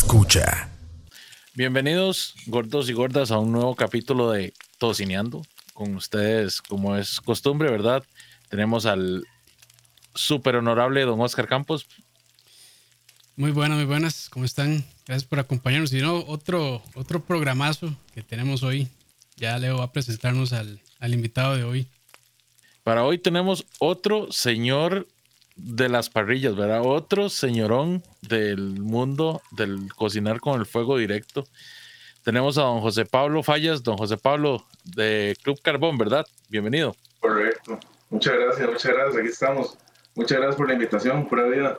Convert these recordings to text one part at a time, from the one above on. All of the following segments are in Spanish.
escucha. Bienvenidos, gordos y gordas, a un nuevo capítulo de Tocineando. Con ustedes, como es costumbre, ¿verdad? Tenemos al súper honorable don Oscar Campos. Muy buenas, muy buenas. ¿Cómo están? Gracias por acompañarnos. Y no, otro, otro programazo que tenemos hoy. Ya Leo va a presentarnos al, al invitado de hoy. Para hoy tenemos otro señor de las parrillas, ¿verdad? Otro señorón del mundo del cocinar con el fuego directo. Tenemos a don José Pablo Fallas, don José Pablo de Club Carbón, ¿verdad? Bienvenido. Correcto. Muchas gracias, muchas gracias. Aquí estamos. Muchas gracias por la invitación, pura vida.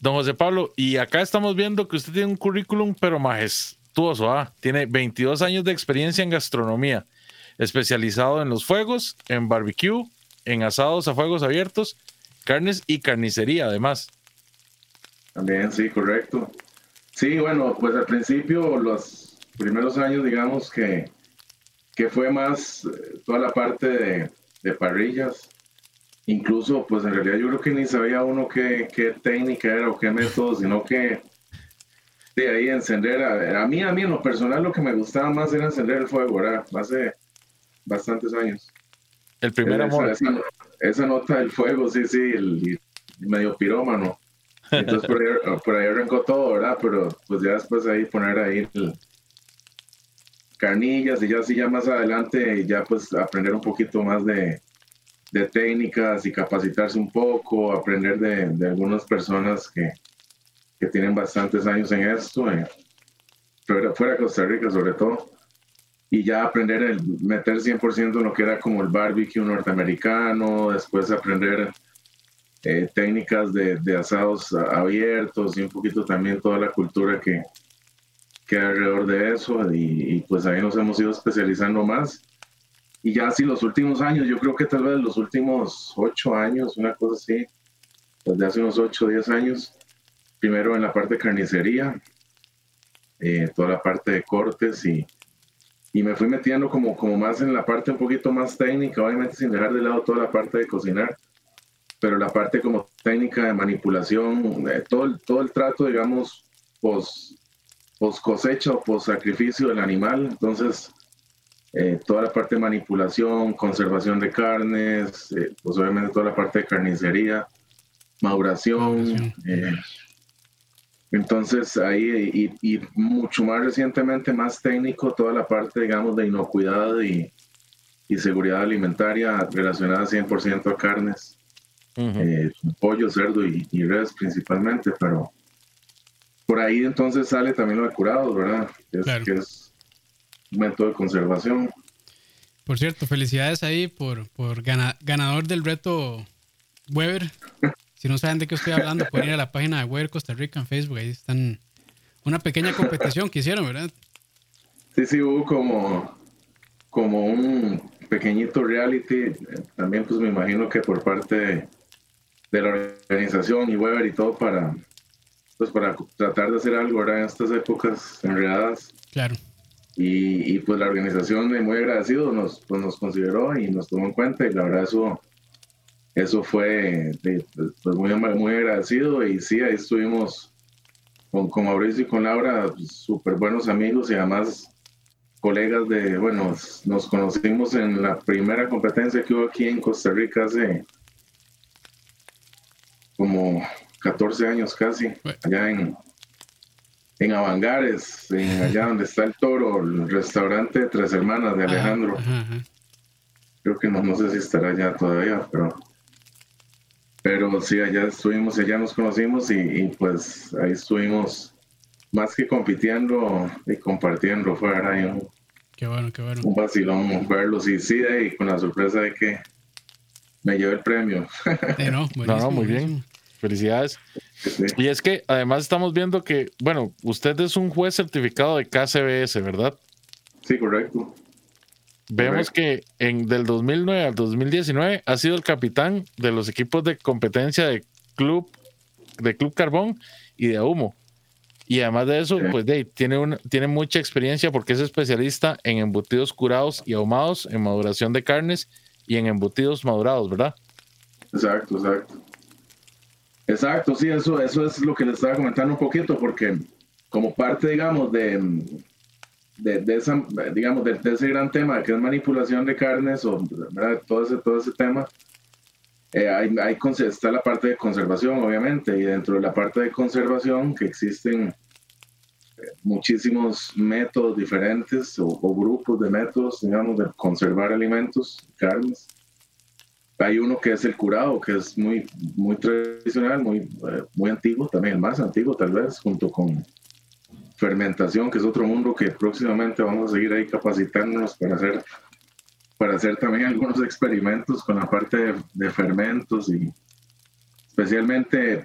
Don José Pablo, y acá estamos viendo que usted tiene un currículum, pero majestuoso, ¿ah? Tiene 22 años de experiencia en gastronomía, especializado en los fuegos, en barbecue, en asados a fuegos abiertos carnes y carnicería además. También, sí, correcto. Sí, bueno, pues al principio, los primeros años, digamos que, que fue más eh, toda la parte de, de, parrillas. Incluso, pues en realidad yo creo que ni sabía uno qué, qué técnica era o qué método, sino que de ahí encender. A, a, mí, a mí en lo personal, lo que me gustaba más era encender el fuego, ¿verdad? Hace bastantes años. El primer amor. Esa, esa, nota del fuego, sí, sí, el, medio pirómano. Entonces por ahí, por ahí, arrancó todo, ¿verdad? Pero pues ya después ahí poner ahí el, carnillas y ya así ya más adelante ya pues aprender un poquito más de, de técnicas y capacitarse un poco, aprender de, de algunas personas que, que, tienen bastantes años en esto, fuera de Costa Rica sobre todo y ya aprender el meter 100% en lo que era como el barbecue norteamericano, después aprender eh, técnicas de, asados abiertos y un poquito también toda la cultura que, que alrededor de eso y, pues ahí nos hemos ido especializando más. Y ya así los últimos años, yo creo que tal vez los últimos ocho años, una cosa así, pues de hace unos ocho o diez años, primero en la parte de carnicería, eh, toda la parte de cortes y, y me fui metiendo como, como más en la parte un poquito más técnica, obviamente sin dejar de lado toda la parte de cocinar, pero la parte como técnica de manipulación, eh, todo, el, todo el trato, digamos, pos, pos cosecha o pos sacrificio del animal, entonces eh, toda la parte de manipulación, conservación de carnes, eh, pues obviamente toda la parte de carnicería, maduración. Entonces ahí y, y, mucho más recientemente, más técnico, toda la parte, digamos, de inocuidad y, y seguridad alimentaria relacionada 100% a carnes, uh -huh. eh, pollo, cerdo y, y, res principalmente, pero por ahí entonces sale también lo de curados, ¿verdad? Es, claro. que es un método de conservación. Por cierto, felicidades ahí por, por gana, ganador del reto Weber. Si no saben de qué estoy hablando, pueden ir a la página de Weber Costa Rica en Facebook. Ahí están una pequeña competición que hicieron, ¿verdad? Sí, sí, hubo como, como un pequeñito reality. También, pues me imagino que por parte de, de la organización y Weber y todo para, pues, para tratar de hacer algo ¿verdad? en estas épocas enredadas. Claro. Y, y, pues la organización, muy agradecido, nos, pues, nos consideró y nos tomó en cuenta. Y la verdad, eso eso fue pues muy, muy agradecido y sí, ahí estuvimos con, con Mauricio y con Laura, súper buenos amigos y además colegas de, bueno, nos conocimos en la primera competencia que hubo aquí en Costa Rica hace como 14 años casi, allá en, en Avangares, en allá donde está el toro, el restaurante Tres Hermanas de Alejandro. Ajá, ajá. Creo que no, no sé si estará allá todavía, pero pero sí, allá estuvimos, allá nos conocimos y, y, pues ahí estuvimos más que compitiendo y compartiendo, fue ahí un, qué bueno, qué bueno. un vacilón verlos y sí, y con la sorpresa de que me llevé el premio. Eh, no, no, no, muy bien, felicidades. Sí. Y es que además estamos viendo que, bueno, usted es un juez certificado de KCBS, ¿verdad? Sí, correcto. Vemos que en del 2009 al 2019 ha sido el capitán de los equipos de competencia de Club de Club Carbón y de Humo. Y además de eso, pues Dave tiene, un, tiene mucha experiencia porque es especialista en embutidos curados y ahumados, en maduración de carnes y en embutidos madurados, ¿verdad? Exacto, exacto. Exacto, sí, eso, eso es lo que les estaba comentando un poquito, porque como parte, digamos, de, de, esa, digamos, de, ese gran tema que es manipulación de carnes o todo ese, todo ese tema, eh, hay, hay, está la parte de conservación, obviamente, y dentro de la parte de conservación que existen eh, muchísimos métodos diferentes o, grupos de métodos, digamos, de conservar alimentos, carnes. Hay uno que es el curado, que es muy, muy tradicional, muy, eh, muy antiguo, también el más antiguo tal vez, junto con fermentación, que es otro mundo que próximamente vamos a seguir ahí capacitándonos para hacer, para hacer también algunos experimentos con la parte de, fermentos y especialmente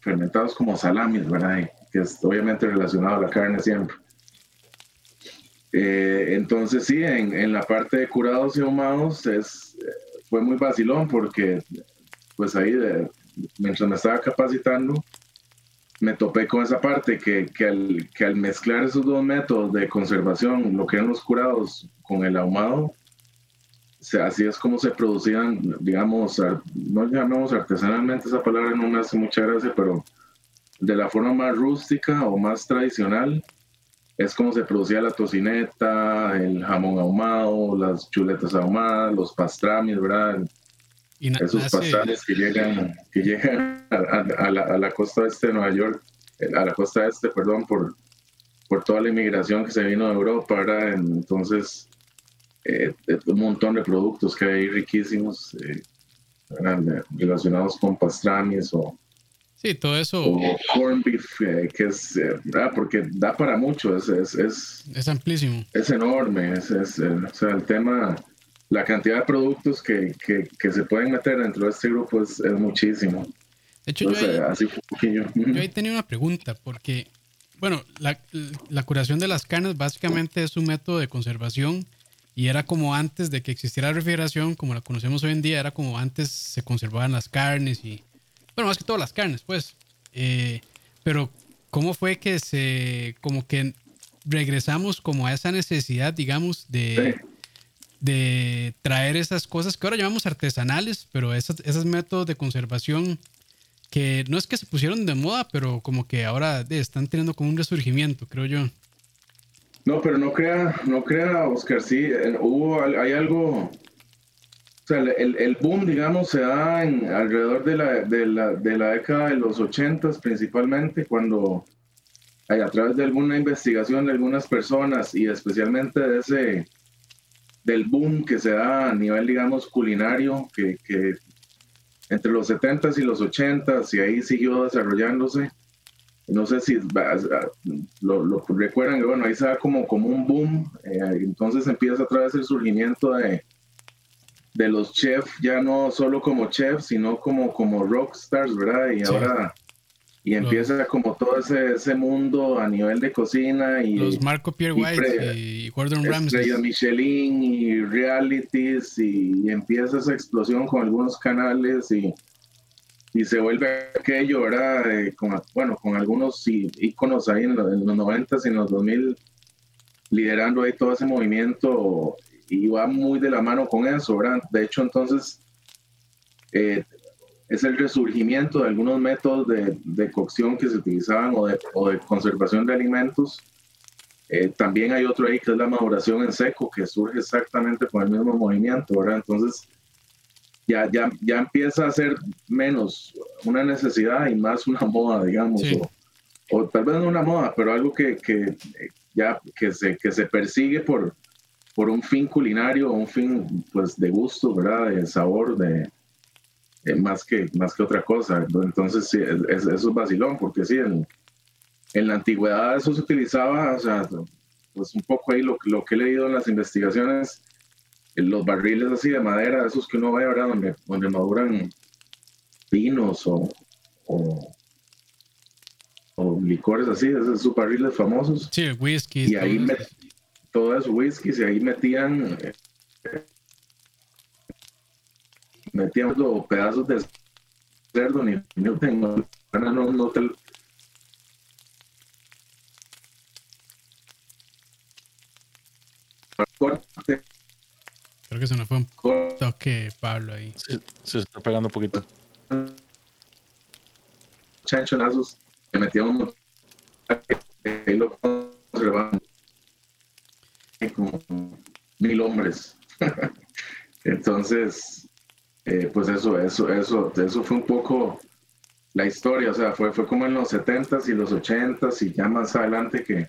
fermentados como salamis, ¿verdad? que es obviamente relacionado a la carne siempre. Eh, entonces sí, en, en, la parte de curados y ahumados es, fue muy vacilón porque pues ahí mientras me estaba capacitando me topé con esa parte que, que, al, que al mezclar esos dos métodos de conservación, lo que eran los curados con el ahumado, así es como se producían, digamos, no llamamos artesanalmente esa palabra, no me hace mucha gracia, pero de la forma más rústica o más tradicional, es como se producía la tocineta, el jamón ahumado, las chuletas ahumadas, los pastramis, ¿verdad? Esos pasajes que llegan, que llegan a, la, a, la, costa este de Nueva York, eh, a la costa este, perdón, por, por toda la inmigración que se vino de Europa, ¿verdad? Entonces, eh, un montón de productos que hay riquísimos eh, relacionados con pastramias o... Sí, todo eso. O corn beef, que es. Porque da para mucho, es... Es, es, es amplísimo. Es enorme, es, es o sea, el tema la cantidad de productos que, que, que, se pueden meter dentro de este grupo es, es muchísimo. De hecho, yo, ahí, yo ahí tenía una pregunta, porque, bueno, la, la, curación de las carnes básicamente es un método de conservación y era como antes de que existiera la refrigeración, como la conocemos hoy en día, era como antes se conservaban las carnes y, bueno, más que todas las carnes, pues. Eh, pero, ¿cómo fue que se, como que regresamos como a esa necesidad, digamos, de de traer esas cosas que ahora llamamos artesanales, pero esos, métodos de conservación que no es que se pusieron de moda, pero como que ahora están teniendo como un resurgimiento, creo yo. No, pero no crea, no crea, Oscar, sí, eh, hubo, hay algo, o sea, el, el boom, digamos, se da en, alrededor de la, de, la, de la década de los ochentas principalmente, cuando a través de alguna investigación de algunas personas y especialmente de ese del boom que se da a nivel, digamos, culinario, que, que entre los 70s y los 80s, y ahí siguió desarrollándose. No sé si lo, lo recuerdan, bueno, ahí se da como, como un boom, eh, entonces empieza otra vez el surgimiento de, de los chefs, ya no solo como chefs, sino como, como rockstars, ¿verdad? Y ahora y empieza como todo ese, ese mundo a nivel de cocina y los Marco Pierre White y, Gordon Ramsay Michelin y realities y, empieza esa explosión con algunos canales y, y se vuelve aquello ¿verdad? Eh, con, bueno con algunos íconos ahí en, los, 90 y en los 2000 liderando ahí todo ese movimiento y va muy de la mano con eso ¿verdad? de hecho entonces eh, es el resurgimiento de algunos métodos de, de cocción que se utilizaban o de, o de conservación de alimentos. Eh, también hay otro ahí que es la maduración en seco, que surge exactamente con el mismo movimiento, ¿verdad? Entonces, ya, ya, ya empieza a ser menos una necesidad y más una moda, digamos, o, o, tal vez no una moda, pero algo que, que, ya que se, que se persigue por, por un fin culinario, un fin pues de gusto, ¿verdad? De sabor, de, eh, más, que, más que otra cosa. Entonces, sí, es, eso es vacilón, porque sí, en, en, la antigüedad eso se utilizaba, o sea, pues un poco ahí lo, lo que he leído en las investigaciones, los barriles así de madera, esos que uno ve, ahora Donde, donde maduran vinos o, o, licores así, esos barriles famosos. Sí, whisky. Y ahí todo eso, whisky, y ahí metían metíamos pedazos de cerdo, ni yo tengo, no, no te, Creo que se nos fue un toque Pablo ahí. se está pegando un poquito. Chanchonazos que metíamos ahí lo conservamos como mil hombres. Entonces, eh, pues eso, eso, eso, eso fue un poco la historia, o sea, fue, fue como en los 70s y los 80s y ya más adelante que,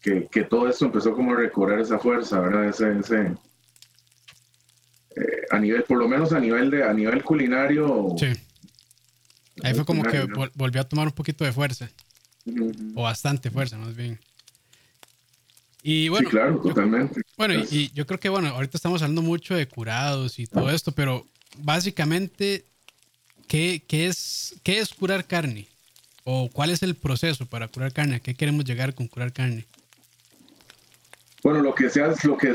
que, todo esto empezó como a recorrer esa fuerza, ¿verdad? Ese, ese eh, a nivel, por lo menos a nivel de, a nivel culinario. Sí. Ahí fue como que volvió a tomar un poquito de fuerza. O bastante fuerza, más bien. Y bueno, sí, claro, totalmente. Bueno, y, yo creo que, bueno, ahorita estamos hablando mucho de curados y todo esto, pero básicamente, ¿qué, qué, es, ¿qué es curar carne? ¿O cuál es el proceso para curar carne? ¿A qué queremos llegar con curar carne? Bueno, lo que sea es lo que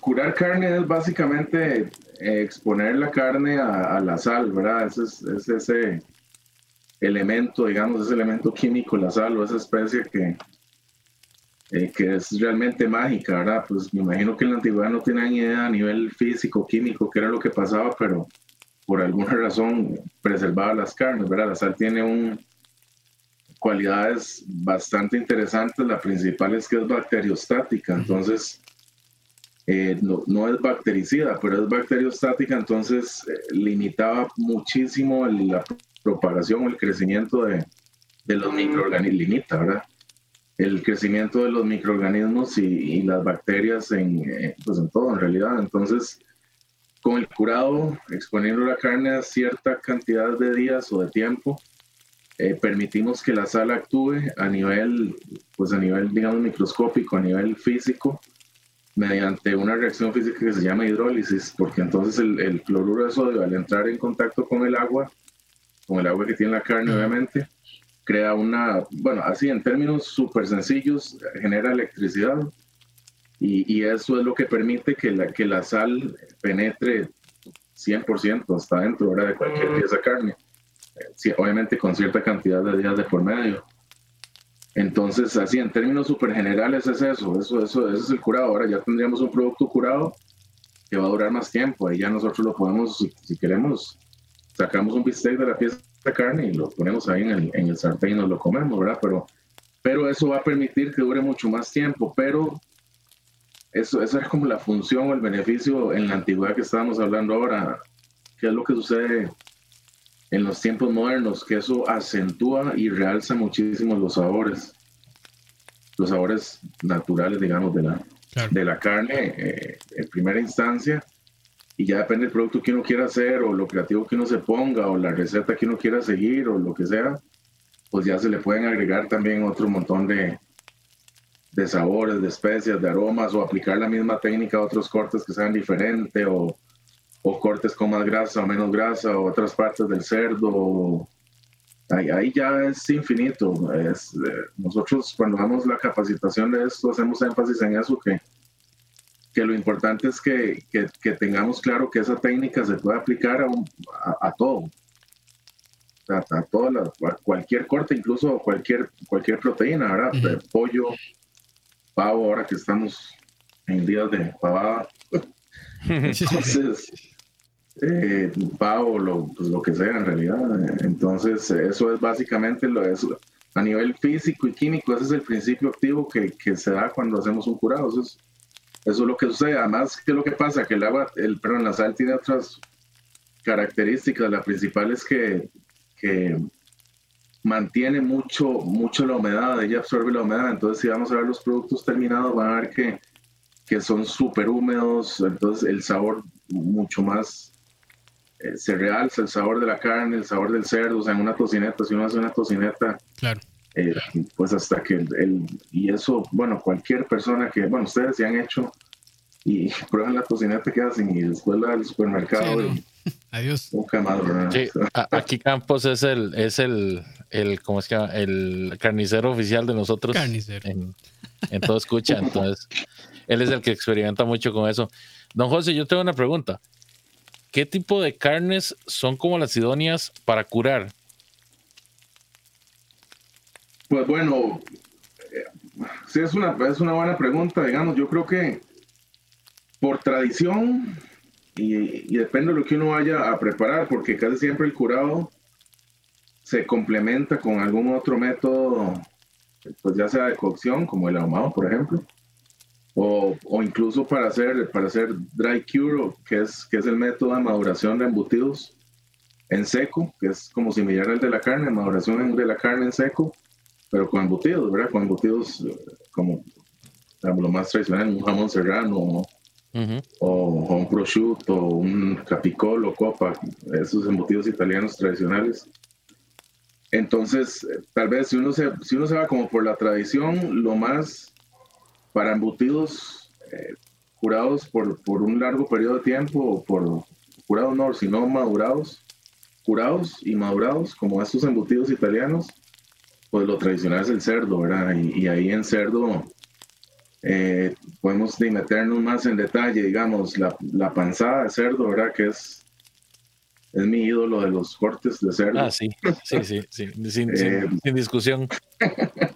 curar carne es básicamente eh, exponer la carne a, la sal, ¿verdad? Ese es, ese elemento, digamos, ese elemento químico, la sal o esa especie que, eh, que es realmente mágica, ¿verdad? Pues me imagino que en la antigüedad no tenían idea a nivel físico, químico, qué era lo que pasaba, pero por alguna razón preservaba las carnes, ¿verdad? La sal tiene un, cualidades bastante interesantes. La principal es que es bacteriostática, entonces eh, no, es bactericida, pero es bacteriostática, entonces eh, limitaba muchísimo la propagación o el crecimiento de, los microorganismos, limita, ¿verdad? El crecimiento de los microorganismos y, las bacterias en, eh, pues en todo, en realidad. Entonces, con el curado, exponiendo la carne a cierta cantidad de días o de tiempo, eh, permitimos que la sal actúe a nivel, pues a nivel, digamos, microscópico, a nivel físico, mediante una reacción física que se llama hidrólisis, porque entonces el, cloruro de sodio, al entrar en contacto con el agua, con el agua que tiene la carne, obviamente, crea una, bueno, así en términos súper sencillos, genera electricidad. Y, y, eso es lo que permite que la, que la sal penetre 100% hasta dentro de cualquier pieza de carne obviamente con cierta cantidad de días de por medio. Entonces, así en términos súper generales es eso, eso, eso, eso es el curado. Ahora ya tendríamos un producto curado que va a durar más tiempo. Ahí ya nosotros lo podemos, si, queremos, sacamos un bistec de la pieza de carne y lo ponemos ahí en el, en el sartén y nos lo comemos, ¿verdad? Pero, pero eso va a permitir que dure mucho más tiempo. Pero eso, eso es como la función o el beneficio en la antigüedad que estábamos hablando ahora. ¿Qué es lo que sucede en los tiempos modernos, que eso acentúa y realza muchísimo los sabores, los sabores naturales, digamos, de la, de la carne eh, en primera instancia. Y ya depende del producto que uno quiera hacer, o lo creativo que uno se ponga, o la receta que uno quiera seguir, o lo que sea, pues ya se le pueden agregar también otro montón de, de sabores, de especias, de aromas, o aplicar la misma técnica a otros cortes que sean diferentes, o o cortes con más grasa o menos grasa o otras partes del cerdo. Ahí, ahí ya es infinito. Es, eh, nosotros cuando damos la capacitación de esto hacemos énfasis en eso, que, que lo importante es que, que, que tengamos claro que esa técnica se puede aplicar a, a, todo. A, a, cualquier corte, incluso cualquier, cualquier proteína, ¿verdad? Pollo, pavo, ahora que estamos en días de pavada. Entonces, eh, o lo, pues, lo, que sea en realidad. Entonces, eso es básicamente lo eso. A nivel físico y químico, ese es el principio activo que, que se da cuando hacemos un curado. Eso es, eso es lo que sucede. Además, ¿qué es lo que pasa? Que el agua, el, perdón, la sal tiene otras características. La principal es que, que mantiene mucho, mucho la humedad, ella absorbe la humedad. Entonces, si vamos a ver los productos terminados, van a ver que, que son súper húmedos. Entonces, el sabor mucho más eh, se realza el sabor de la carne, el sabor del cerdo, o sea, en una tocineta, si uno hace una tocineta, claro. Eh, pues hasta que el, y eso, bueno, cualquier persona que, bueno, ustedes se han hecho y prueban la tocineta que hacen y después la del supermercado. Adiós. aquí Campos es el, es el, el, ¿cómo es que llama? El carnicero oficial de nosotros. Carnicero. En, en todo escucha, entonces, él es el que experimenta mucho con eso. Don José, yo tengo una pregunta. ¿Qué tipo de carnes son como las idóneas para curar? Pues bueno, eh, sí es una, es una buena pregunta, digamos, yo creo que por tradición y, depende de lo que uno vaya a preparar, porque casi siempre el curado se complementa con algún otro método pues ya sea de cocción, como el ahumado, por ejemplo, o, o, incluso para hacer, para hacer dry cure, que es, que es el método de maduración de embutidos en seco, que es como similar al de la carne, maduración de la carne en seco, pero con embutidos, ¿verdad? Con embutidos como lo más tradicional, un jamón serrano o, un prosciutto, un capicolo, copa, esos embutidos italianos tradicionales. Entonces, tal vez si uno se, si uno se va como por la tradición, lo más para embutidos eh, curados por, por, un largo periodo de tiempo, o por curados no, sino madurados, curados y madurados, como estos embutidos italianos, pues lo tradicional es el cerdo, ¿verdad? Y, ahí en cerdo eh, podemos meternos más en detalle, digamos, la, la, panzada de cerdo, ¿verdad? Que es, es mi ídolo de los cortes de cerdo. Ah, sí, sí, sí, sí. sin, eh, discusión.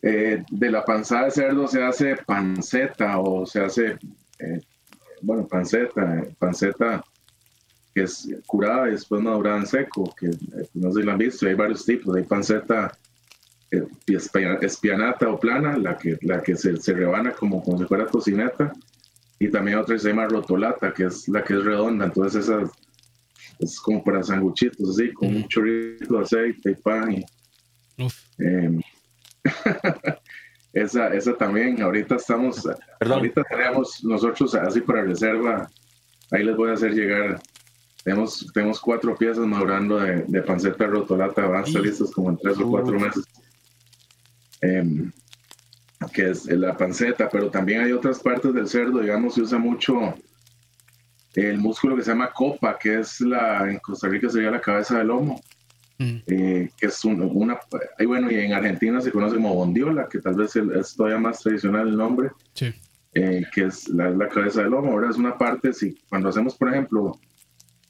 Eh, de la panzada de cerdo se hace panceta o se hace, bueno, panceta, panceta que es curada y después madurada en seco, que no sé si lo han visto, hay varios tipos, hay panceta eh, espianata o plana, la que, la que se, se, rebana como, como si fuera tocineta, y también otra que se llama rotolata, que es la que es redonda, entonces esa es como para sanguchitos, así, con un chorrito de aceite y pan. Y, em, esa, esa también, ahorita estamos, ahorita tenemos nosotros así para reserva, ahí les voy a hacer llegar tenemos, tenemos cuatro piezas madurando de, de panceta rotolata, van a estar listos como en tres o cuatro meses. Em, que es la panceta, pero también hay otras partes del cerdo, digamos, se usa mucho el músculo que se llama copa, que es la, en Costa Rica sería la cabeza del lomo, mm. eh, que es una, y bueno, y en Argentina se conoce como bondiola, que tal vez es todavía más tradicional el nombre, eh, que es la, la, cabeza del lomo, ahora es una parte, si cuando hacemos, por ejemplo,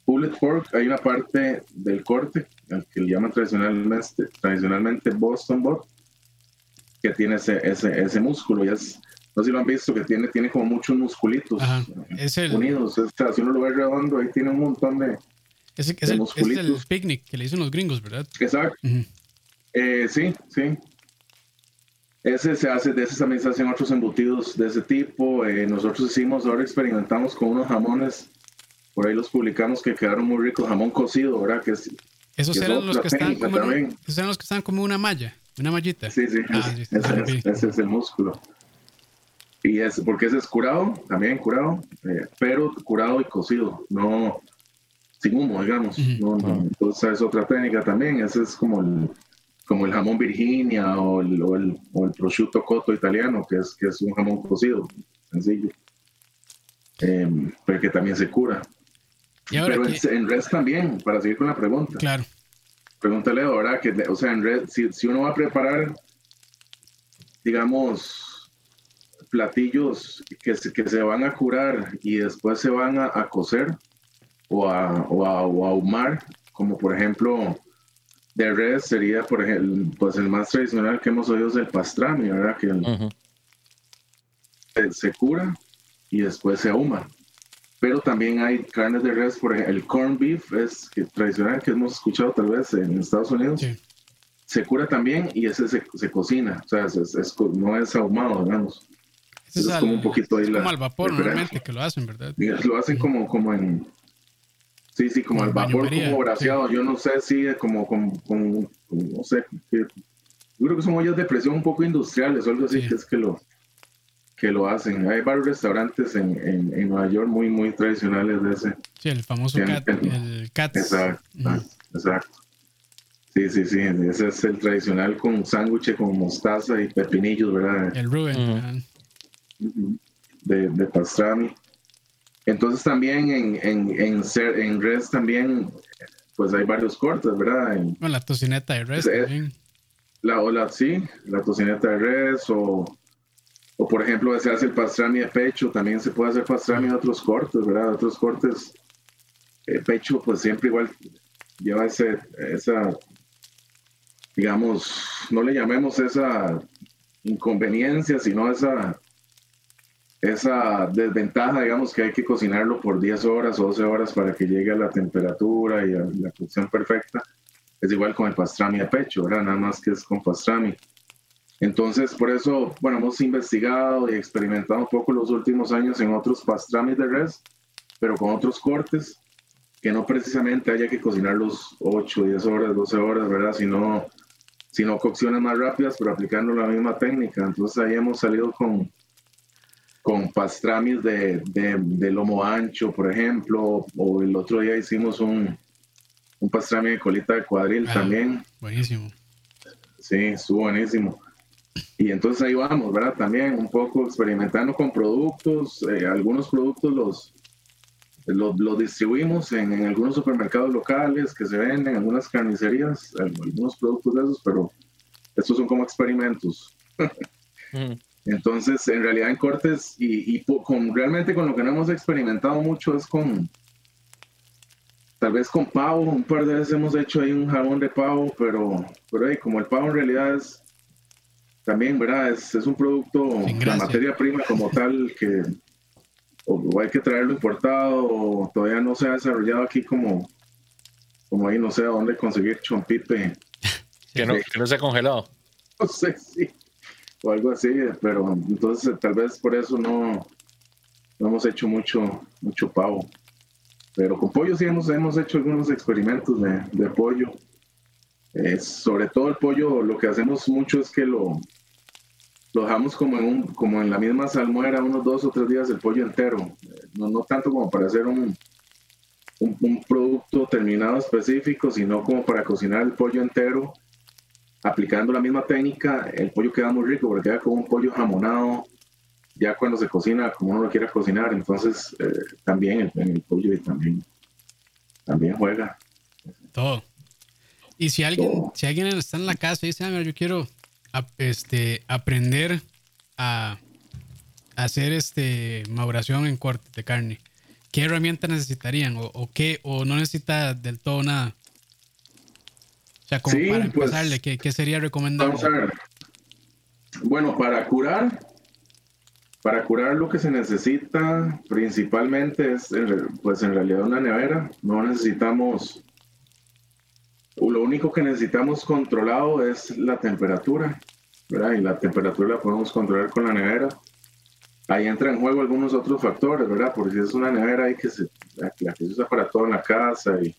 pulled pork, hay una parte del corte, que le llaman tradicionalmente, tradicionalmente Boston Butt, que tiene ese, ese, ese músculo. Y es, no sé si lo han visto, que tiene, tiene como muchos musculitos unidos. Es, si uno lo ve redondo, ahí tiene un montón de. Es, el, es el picnic que le dicen los gringos, ¿verdad? Exacto. Eh, sí, sí. Ese se hace, de ese también se hacen otros embutidos de ese tipo. Eh, nosotros hicimos, ahora experimentamos con unos jamones, por ahí los publicamos que quedaron muy ricos, jamón cocido, ¿verdad? Que esos eran los que, están como esos eran los que están como una malla. Una mallita. Sí, sí. Ah, ese, es, el músculo. Y es porque ese es curado, también curado, eh, pero curado y cocido, no sin humo, digamos. entonces es otra técnica también. Ese es como el, como el jamón Virginia o el, o el, o el prosciutto cotto italiano, que es, que es un jamón cocido, sencillo. Em, pero que también se cura. pero en, en res también, para seguir con la pregunta. Claro pregúntale ahora que, o sea, en red, si, si uno va a preparar, digamos, platillos que se, que se van a curar y después se van a, a cocer o a, o a, o a, ahumar, como por ejemplo, de red sería, por ejemplo, pues el más tradicional que hemos oído es el pastrami, ¿verdad? Que se cura y después se ahuma pero también hay carnes de res, por ejemplo, el corn beef es que, tradicional que hemos escuchado tal vez en Estados Unidos. Se cura también y ese se, se cocina, o sea, es, no es ahumado, digamos. Es, es, como un poquito ahí la. Como al vapor, normalmente, que lo hacen, ¿verdad? Lo hacen como, como en. Sí, sí, como, al vapor, como braseado. Yo no sé si como, como, como, no sé. yo creo que son ollas de presión un poco industriales o algo así, que es que lo que lo hacen. Hay varios restaurantes en, en, Nueva York muy, muy tradicionales de ese. Sí, el famoso cat, el cat. Exacto, exacto. Sí, sí, sí, ese es el tradicional con sándwich con mostaza y pepinillos, ¿verdad? El Rubén. de, de, pastrami. Entonces también en, en, en, en res también, pues hay varios cortes, ¿verdad? bueno, la tocineta de res también. La, o sí, la tocineta de res o o por ejemplo, se hace el pastrami de pecho, también se puede hacer pastrami de otros cortes, ¿verdad? Otros cortes. El pecho, pues siempre igual lleva ese, esa, digamos, no le llamemos esa inconveniencia, sino esa, esa desventaja, digamos, que hay que cocinarlo por 10 horas o 12 horas para que llegue a la temperatura y a la cocción perfecta. Es igual con el pastrami de pecho, ¿verdad? Nada más que es con pastrami. Entonces, por eso, bueno, hemos investigado y experimentado un poco los últimos años en otros pastramis de res, pero con otros cortes, que no precisamente haya que cocinarlos 8, 10 horas, 12 horas, ¿verdad? Sino, sino cocciones más rápidas, pero aplicando la misma técnica. Entonces ahí hemos salido con, con pastramis de, de, lomo ancho, por ejemplo, o el otro día hicimos un, un pastrami de colita de cuadril ah, también. Buenísimo. Sí, estuvo buenísimo. Y entonces ahí vamos, ¿verdad? También un poco experimentando con productos. Eh, algunos productos los, los, distribuimos en, en, algunos supermercados locales que se venden, en algunas carnicerías, algunos productos de esos, pero estos son como experimentos. Mm. Entonces, en realidad en cortes y, y con, realmente con lo que no hemos experimentado mucho es con, tal vez con pavo, un par de veces hemos hecho ahí un jabón de pavo, pero, pero ahí, como el pavo en realidad es también, ¿verdad? Es, es un producto, la materia prima como tal, que o, hay que traerlo importado, o todavía no se ha desarrollado aquí como, como ahí no sé a dónde conseguir chompipe. que, no, que no se ha congelado. No sé, sí. O algo así, pero entonces tal vez por eso no, no hemos hecho mucho, mucho pavo. Pero con pollo sí hemos, hemos hecho algunos experimentos de, de pollo. sobre todo el pollo, lo que hacemos mucho es que lo, lo dejamos como en, un, como en la misma salmuera unos dos o tres días el pollo entero, no, no tanto como para hacer un, un, producto terminado específico, sino como para cocinar el pollo entero, aplicando la misma técnica, el pollo queda muy rico porque queda como un pollo jamonado, ya cuando se cocina como uno lo quiera cocinar, entonces eh, también el, el, pollo también, también juega. Todo. Y si alguien, si alguien está en la casa y dice, ah, yo quiero este, aprender a, hacer este maduración en corte de carne, ¿qué herramientas necesitarían? ¿O, qué? ¿O no necesita del todo nada? O sea, como para pues, empezarle, ¿qué, sería recomendable? Bueno, para curar, para curar lo que se necesita principalmente es, pues en realidad una nevera. No necesitamos lo único que necesitamos controlado es la temperatura, ¿verdad? Y la temperatura la podemos controlar con la nevera. Ahí entra en juego algunos otros factores, ¿verdad? Porque si es una nevera ahí que se, la, que se usa para todo en la casa y,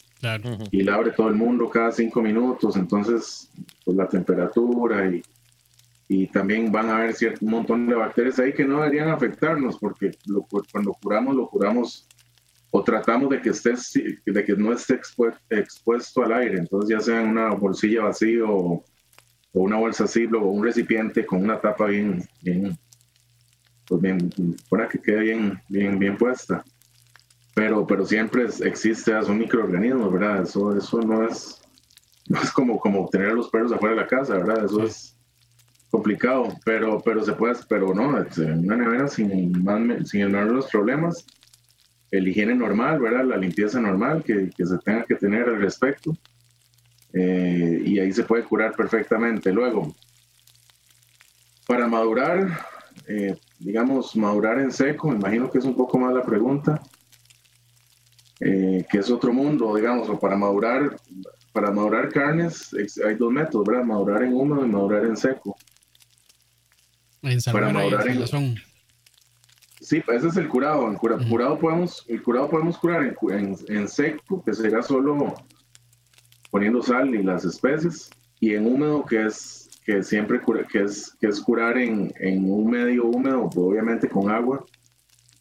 y la abre todo el mundo cada cinco minutos, entonces pues la temperatura y, y también van a haber cierto, un montón de bacterias ahí que no deberían afectarnos porque lo, cuando curamos, lo curamos o tratamos de que, esté, de que no esté expuesto al aire, entonces ya sea en una bolsilla vacía o, una bolsa Ziploc o un recipiente con una tapa bien, bien, pues bien, para que quede bien, bien, bien puesta. Pero, pero siempre existe, son microorganismos, ¿verdad? Eso, eso no es, no es como, como tener a los perros afuera de la casa, ¿verdad? Eso es complicado, pero, pero se puede, pero no, una nevera sin, sin los problemas el higiene normal, ¿verdad? La limpieza normal que, que se tenga que tener al respecto. Eh, y ahí se puede curar perfectamente. Luego, para madurar, eh, digamos, madurar en seco, me imagino que es un poco más la pregunta, eh, que es otro mundo, digamos, o para madurar, para madurar carnes hay dos métodos, ¿verdad? Madurar en húmedo y madurar en seco. para madurar en, Sí, ese es el curado. El curado, podemos, el curado podemos curar en, en, seco, que sería solo poniendo sal y las especies, y en húmedo, que es que siempre cura, que es, que es curar en, en un medio húmedo, obviamente con agua,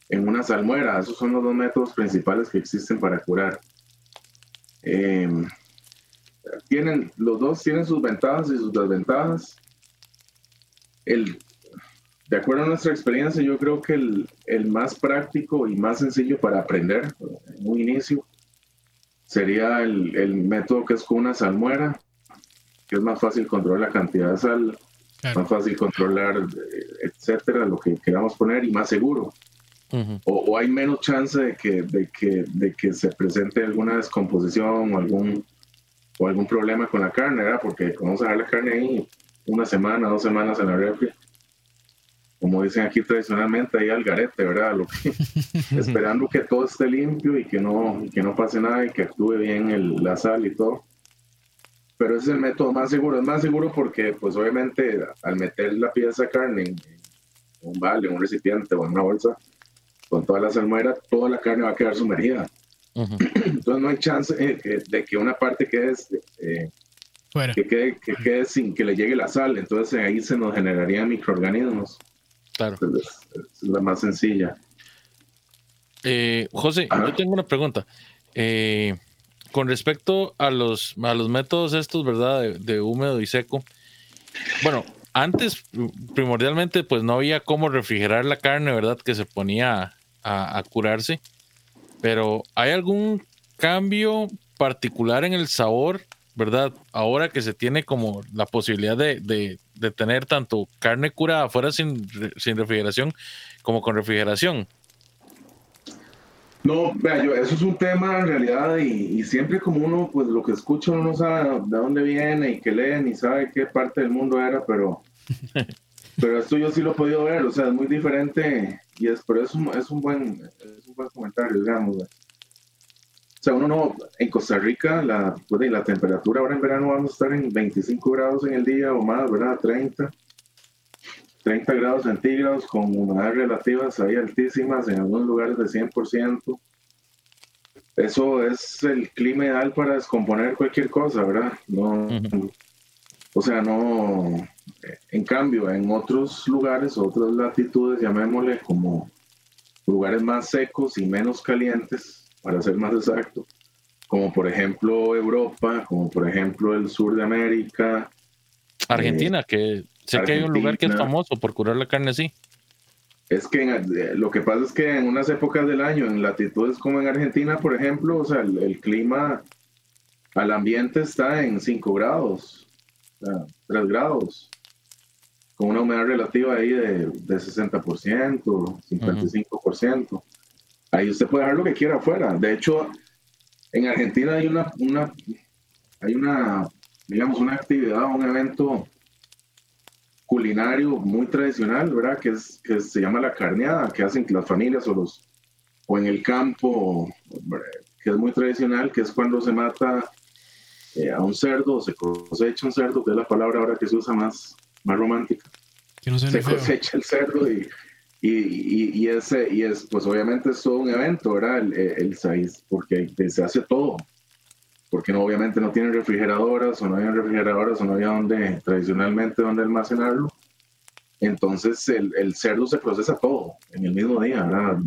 en una salmuera. Esos son los dos métodos principales que existen para curar. Em, tienen, los dos tienen sus ventajas y sus desventajas. El, de acuerdo a nuestra experiencia, yo creo que el, el más práctico y más sencillo para aprender en un inicio sería el, el, método que es con una salmuera, que es más fácil controlar la cantidad de sal, más fácil controlar, etcétera, lo que queramos poner y más seguro. o, hay menos chance de que, de, que, de que se presente alguna descomposición o algún, o algún problema con la carne, ¿verdad? Porque vamos a dejar la carne ahí una semana, dos semanas en la refri como dicen aquí tradicionalmente, ahí al garete, ¿verdad? Lo que, esperando que todo esté limpio y que no, que no pase nada y que actúe bien el, la sal y todo. pero ese es el método más seguro. Es más seguro porque, pues obviamente, al meter la pieza de carne en, un balde, en un recipiente o en una bolsa, con toda la salmuera, toda la carne va a quedar sumergida. Entonces no hay chance eh, de que una parte quede, eh, que, quede, que quede sin que le llegue la sal. Entonces ahí se nos generarían microorganismos. Claro. es, la más sencilla. Eh, José, yo tengo una pregunta. Eh, con respecto a los, a los métodos estos, ¿verdad? De, húmedo y seco. Bueno, antes, primordialmente, pues no había cómo refrigerar la carne, ¿verdad? Que se ponía a, curarse. Pero ¿hay algún cambio particular en el sabor, ¿verdad? Ahora que se tiene como la posibilidad de, de, tener tanto carne curada afuera sin, sin refrigeración como con refrigeración. No, vea, yo, eso es un tema en realidad y, siempre como uno, pues lo que escucha uno no sabe de dónde viene y qué lee ni sabe qué parte del mundo era, pero, pero esto yo sí lo he podido ver, o sea, es muy diferente y es, pero es un, es un, buen, es un buen comentario, digamos. O sea, uno no, en Costa Rica, la, pues, la temperatura ahora en verano vamos a estar en 25 grados en el día o más, ¿verdad? 30. 30 grados centígrados con humedades relativas ahí altísimas, en algunos lugares de 100%. Eso es el clima ideal para descomponer cualquier cosa, ¿verdad? No, O sea, no. En cambio, en otros lugares, otras latitudes, llamémosle como lugares más secos y menos calientes, para ser más exacto, como por ejemplo Europa, como por ejemplo el sur de América. Argentina, que Sé que hay un lugar que es famoso por curar la carne así. Es que eh, lo que pasa es que en unas épocas del año, en latitudes como en Argentina, por ejemplo, o sea, el, clima al ambiente está en 5 grados, o sea, 3 grados, con una humedad relativa ahí de, de 60%, 55%. Ahí usted puede dejar lo que quiera afuera. De hecho, en Argentina hay una, una, hay una, digamos, una actividad, un evento culinario muy tradicional, ¿verdad? Que, es, que se llama la carneada, que hacen las familias o, los, o en el campo, que es muy tradicional, que es cuando se mata eh, a un cerdo, se cosecha un cerdo, que es la palabra ahora que se usa más, más romántica. se cosecha el cerdo y, y, y, ese, y es, pues obviamente es todo un evento, ¿verdad? El, el, el porque se hace todo porque no, obviamente no tienen refrigeradoras o no había refrigeradoras o no había donde, tradicionalmente donde almacenarlo. Entonces el, cerdo se procesa todo en el mismo día, ¿verdad?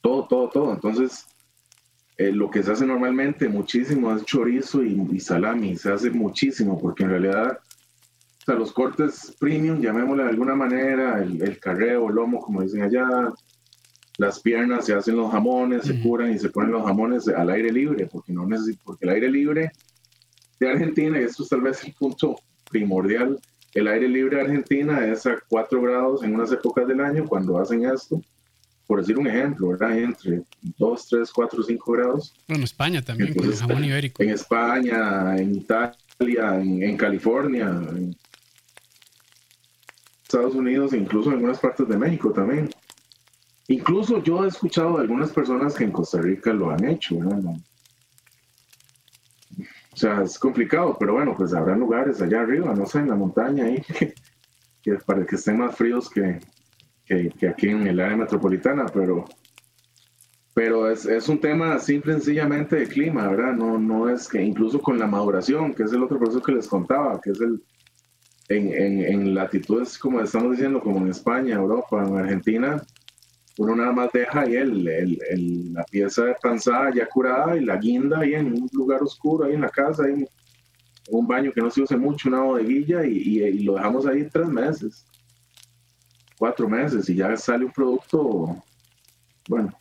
Todo, todo, todo. Entonces eh, lo que se hace normalmente muchísimo es chorizo y, salami, se hace muchísimo porque en realidad o sea, los cortes premium, llamémosle de alguna manera, el, el carreo, el lomo, como dicen allá, las piernas, se hacen los jamones, se curan y se ponen los jamones al aire libre, porque no porque el aire libre de Argentina, y esto es tal vez el punto primordial, el aire libre de Argentina es a 4 grados en unas épocas del año cuando hacen esto, por decir un ejemplo, ¿verdad? Entre 2, 3, 4, 5 grados. Bueno, en España también, con el jamón ibérico. En España, en Italia, en, en California, en Estados Unidos, incluso en algunas partes de México también. Incluso yo he escuchado de algunas personas que en Costa Rica lo han hecho, O sea, es complicado, pero bueno, pues habrá lugares allá arriba, no sé, en la montaña ahí, que, para que estén más fríos que, que, aquí en el área metropolitana, pero, pero es, es, un tema simple sencillamente de clima, ¿verdad? No, no es que incluso con la maduración, que es el otro proceso que les contaba, que es el en, en, latitudes, como estamos diciendo, como en España, Europa, en Argentina, uno nada más deja ahí el, el, la pieza de panzada ya curada y la guinda ahí en un lugar oscuro, ahí en la casa, ahí en un baño que no se use mucho, una bodeguilla, y, y, lo dejamos ahí tres meses, cuatro meses, y ya sale un producto, bueno,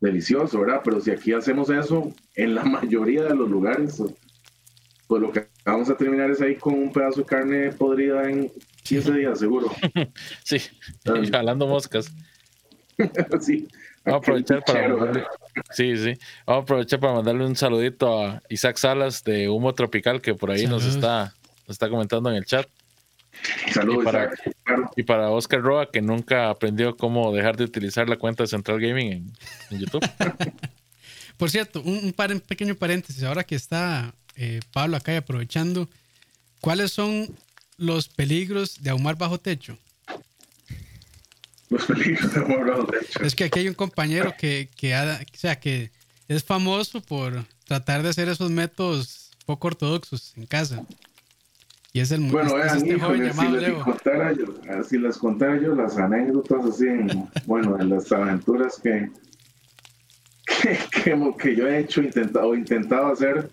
delicioso, ¿verdad? Pero si aquí hacemos eso en la mayoría de los lugares, pues lo que vamos a terminar es ahí con un pedazo de carne podrida en 15 días, seguro. sí, jalando moscas. sí. Vamos a aprovechar para mandarle, sí, sí. Vamos a aprovechar para mandarle un saludito a Isaac Salas de Humo Tropical, que por ahí nos está, nos está comentando en el chat. Saludos, y para, y para Oscar Roa, que nunca aprendió cómo dejar de utilizar la cuenta de Central Gaming en, YouTube. por cierto, un, un, pequeño paréntesis, ahora que está eh, Pablo, acá y aprovechando, ¿cuáles son los peligros de ahumar bajo techo? Los peligros de ahumar bajo techo. Es que aquí hay un compañero que, que, o sea, que es famoso por tratar de hacer esos métodos poco ortodoxos en casa. Y es el Bueno, es, este joven llamado si, les contara yo, si les contara yo las anécdotas así, bueno, en las aventuras que, que, que, yo he hecho intentado, intentado hacer,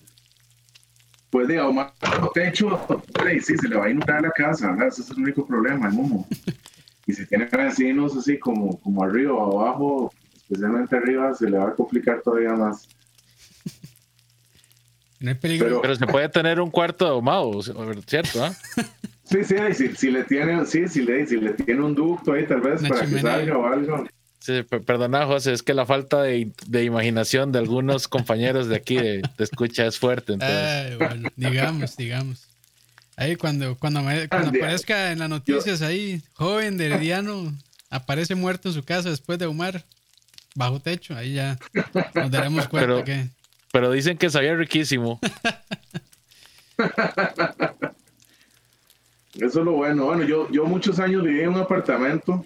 pues digamos, techo, sí, se le va a inundar la casa, ese es el único problema, el humo. Y si tiene vecinos así como, como arriba o abajo, especialmente arriba, se le va a complicar todavía más. No hay peligro. Pero, se puede tener un cuarto ahumado, ¿cierto? ¿ah? Sí, sí, si, si, le tiene, sí, si le, si le tiene un ducto ahí tal vez para que salga o algo. Sí, perdona, José, es que la falta de, de imaginación de algunos compañeros de aquí de, escucha es fuerte. Entonces. bueno, digamos, digamos. Ahí cuando, cuando, cuando aparezca en las noticias ahí, joven de Herediano, aparece muerto en su casa después de ahumar bajo techo, ahí ya nos daremos cuenta pero, que... Pero dicen que sabía riquísimo. Eso es lo bueno. Bueno, yo, yo muchos años viví en un apartamento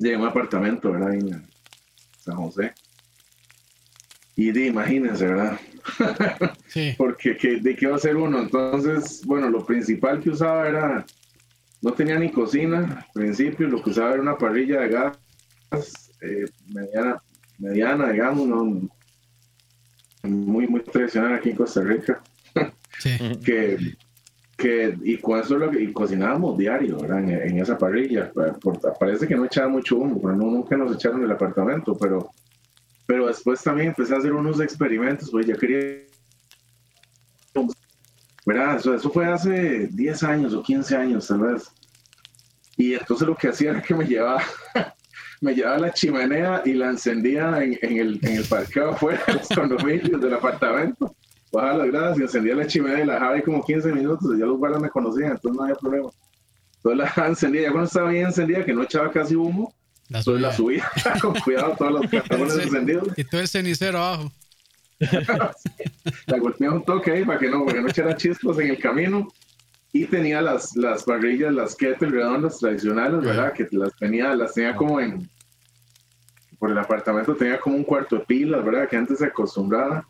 Llegué a un apartamento, ¿verdad? En San José. Y de, imagínense, ¿verdad? Sí. Porque ¿de qué va a ser uno? Entonces, bueno, lo principal que usaba era, no tenía ni cocina al principio, lo que usaba era una parrilla de gas eh, mediana, mediana, digamos, ¿no? muy, muy tradicional aquí en Costa Rica. Sí. que que, y con eso lo y cocinábamos diario, En, esa parrilla. parece que no echaba mucho humo, pero nunca nos echaron el apartamento, pero, pero después también empecé a hacer unos experimentos, pues ya quería... ¿Verdad? Eso, eso fue hace 10 años o 15 años, tal vez. Y entonces lo que hacía era que me llevaba, me llevaba la chimenea y la encendía en, en el, en el parqueo afuera de los condominios del apartamento bajaba las gradas y encendía la chimenea y la ahí como 15 minutos y ya los guardas me conocían, entonces no había problema. Entonces la encendía, ya cuando estaba bien encendida, que no echaba casi humo, la entonces la subía con cuidado todos los cartones encendidos. Y todo el cenicero abajo. la golpeaba un toque ahí para que no, para que no echara chispas en el camino. Y tenía las, las parrillas, las kettle redondas tradicionales, ¿verdad? Que las tenía, las tenía como en... Por el apartamento tenía como un cuarto de pilas, ¿verdad? Que antes se acostumbraba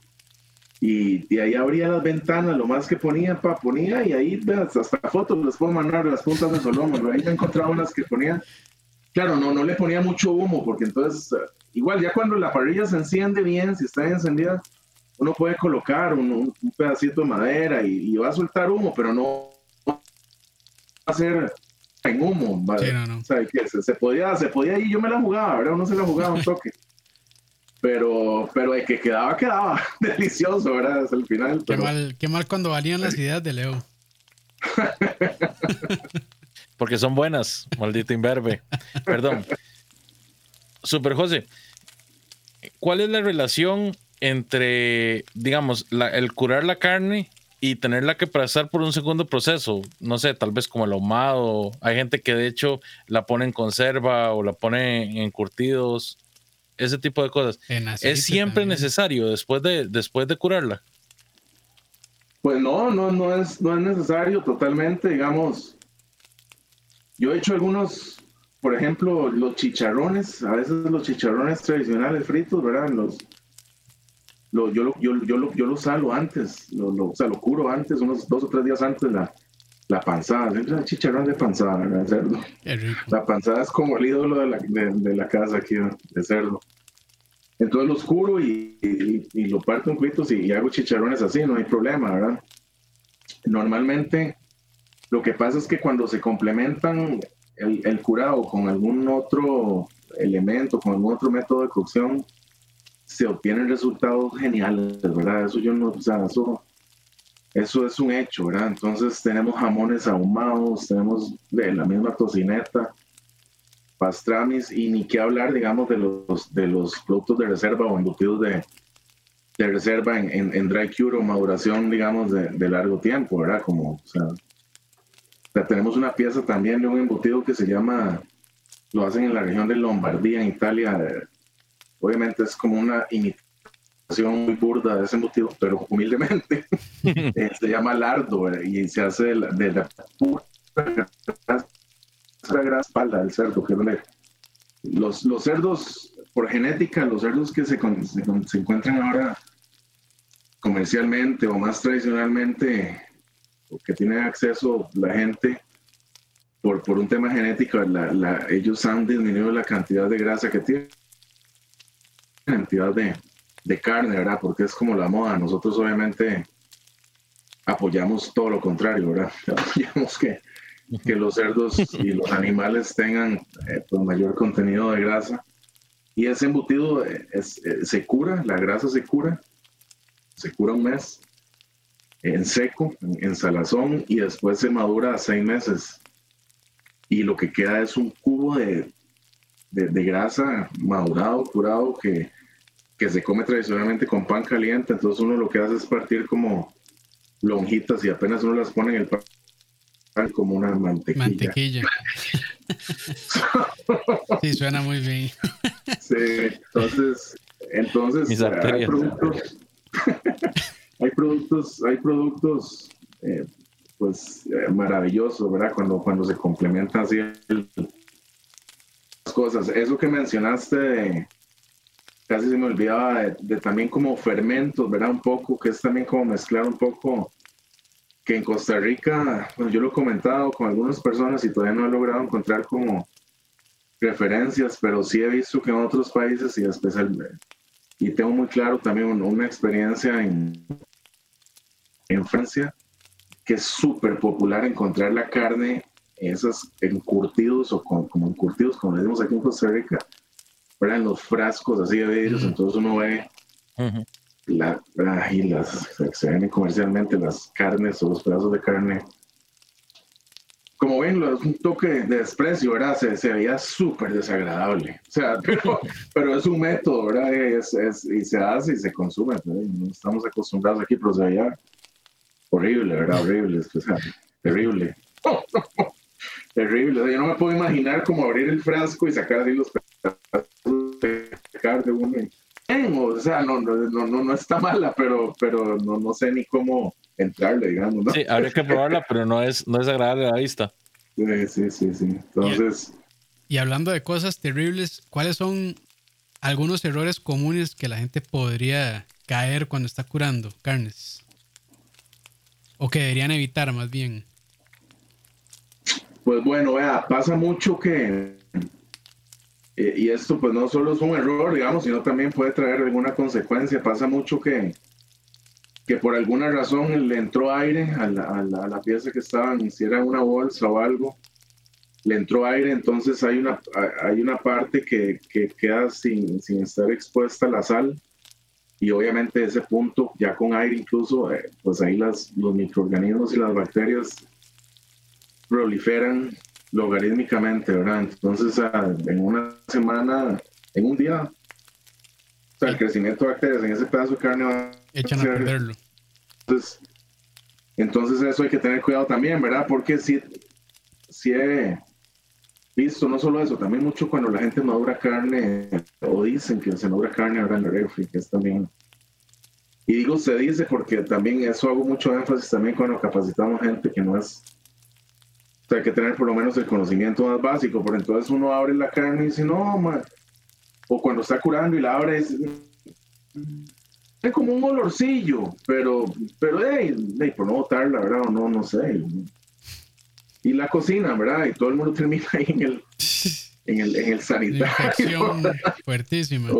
y, ahí abría las ventanas, lo más que ponía, pa, ponía, y ahí hasta fotos les puedo mandar las puntas de Solomon, ahí he encontrado unas que ponía, claro, no, no le ponía mucho humo, porque entonces, igual ya cuando la parrilla se enciende bien, si está encendida, uno puede colocar un, pedacito de madera y, va a soltar humo, pero no va a ser en humo, ¿vale? O sea, que se, podía, se podía ir, yo me la jugaba, ¿verdad? Uno se la jugaba un toque pero, pero el que quedaba, quedaba delicioso, ¿verdad? Hasta el final. Qué, mal, qué mal cuando valían las ideas de Leo. Porque son buenas, maldito imberbe. Perdón. Super José, ¿cuál es la relación entre, digamos, el curar la carne y tenerla que pasar por un segundo proceso? No sé, tal vez como el ahumado. Hay gente que de hecho la pone en conserva o la pone en curtidos ese tipo de cosas. ¿Es siempre necesario después de, después de curarla? Pues no, no, no es, no es necesario totalmente, digamos. Yo he hecho algunos, por ejemplo, los chicharrones, a veces los chicharrones tradicionales fritos, ¿verdad? Los, yo, yo, yo, yo los salo antes, lo, o sea, lo curo antes, unos dos o tres días antes la, la panzada, siempre chicharrón de panzada, ¿verdad? Cerdo. La panzada es como el ídolo de la, de, la casa aquí, de cerdo. Entonces los curo y, y, lo parto en cuitos y, hago chicharrones así, no hay problema, ¿verdad? Normalmente lo que pasa es que cuando se complementan el, el curado con algún otro elemento, con algún otro método de cocción, se obtienen resultados geniales, ¿verdad? Eso yo no, o sea, eso eso es un hecho, ¿verdad? Entonces tenemos jamones ahumados, tenemos de la misma tocineta, pastramis y ni qué hablar, digamos, de los, de los productos de reserva o embutidos de, de reserva en, en, dry cure o maduración, digamos, de, de, largo tiempo, ¿verdad? Como, o sea, tenemos una pieza también de un embutido que se llama, lo hacen en la región de Lombardía, en Italia. Obviamente es como una imitación muy burda de ese motivo, pero humildemente, eh, se llama lardo y se hace de la, de la pura grasa espalda del cerdo, que los, los cerdos, por genética, los cerdos que se, se, encuentran ahora comercialmente o más tradicionalmente, o que tienen acceso la gente, por, por un tema genético, la, ellos han disminuido la cantidad de grasa que tienen, cantidad de, de carne, ¿verdad? Porque es como la moda. Nosotros obviamente apoyamos todo lo contrario, ¿verdad? Apoyamos que, que los cerdos y los animales tengan eh, pues, mayor contenido de grasa. Y ese embutido eh, es, eh, se cura, la grasa se cura, se cura un mes en seco, en, salazón, y después se madura seis meses. Y lo que queda es un cubo de, de, de grasa madurado, curado, que, que se come tradicionalmente con pan caliente, entonces uno lo que hace es partir como lonjitas y apenas uno las pone en el pan como una mantequilla. Mantequilla. sí, suena muy bien. sí, entonces, entonces hay productos, hay productos, hay productos eh, pues eh, maravillosos, ¿verdad? Cuando, cuando se complementan así las cosas. Eso que mencionaste de casi se me olvidaba de, también como fermentos, ¿verdad? Un poco, que es también como mezclar un poco, que en Costa Rica, bueno, yo lo he comentado con algunas personas y todavía no he logrado encontrar como referencias, pero sí he visto que en otros países y especialmente, y tengo muy claro también una experiencia en, en Francia, que es súper popular encontrar la carne, esos encurtidos o como encurtidos, como decimos aquí en Costa Rica, en los frascos así de vidrios, entonces uno ve la, y las, se ven comercialmente las carnes o los pedazos de carne. Como ven, es un toque de desprecio, ¿verdad? Se, se veía súper desagradable. O sea, pero, pero es un método, ¿verdad? Es, es, y se hace y se consume. No estamos acostumbrados aquí, pero se veía horrible, ¿verdad? Horrible. O sea, terrible. terrible. yo no me puedo imaginar cómo abrir el frasco y sacar así los de uno. O sea, no, no, no, no está mala, pero, pero no, no sé ni cómo entrarle, digamos. ¿no? Sí, habría que probarla, pero no es, no es agradable a la vista. Sí, sí, sí, sí. Entonces. Y, hablando de cosas terribles, ¿cuáles son algunos errores comunes que la gente podría caer cuando está curando carnes? O que deberían evitar más bien. Pues bueno, vea, pasa mucho que eh, y esto pues no solo es un error, digamos, sino también puede traer alguna consecuencia. Pasa mucho que, que por alguna razón le entró aire a la, a pieza que estaba, si era una bolsa o algo, le entró aire, entonces hay una, hay una parte que, que queda sin, sin, estar expuesta a la sal. Y obviamente ese punto, ya con aire incluso, eh, pues ahí las, los microorganismos y las bacterias proliferan logarítmicamente, ¿verdad? Entonces, ah, en una semana, en un día, o sea, el crecimiento de bacterias en ese pedazo de carne va Echan a perderlo. Entonces, entonces, eso hay que tener cuidado también, ¿verdad? Porque si, si he visto no solo eso, también mucho cuando la gente madura carne, o dicen que se madura carne ahora en el refri, que es también... Y digo se dice porque también eso hago mucho énfasis también cuando capacitamos gente que no es hay que tener por lo menos el conocimiento más básico, pero entonces uno abre la carne y dice, no, man. o cuando está curando y la abre, es, es como un olorcillo, pero, pero, hey, por no botarla, ¿verdad? O no, no sé. Y la cocina, ¿verdad? Y todo el mundo termina ahí en el, en el, en el sanitario. fuertísima.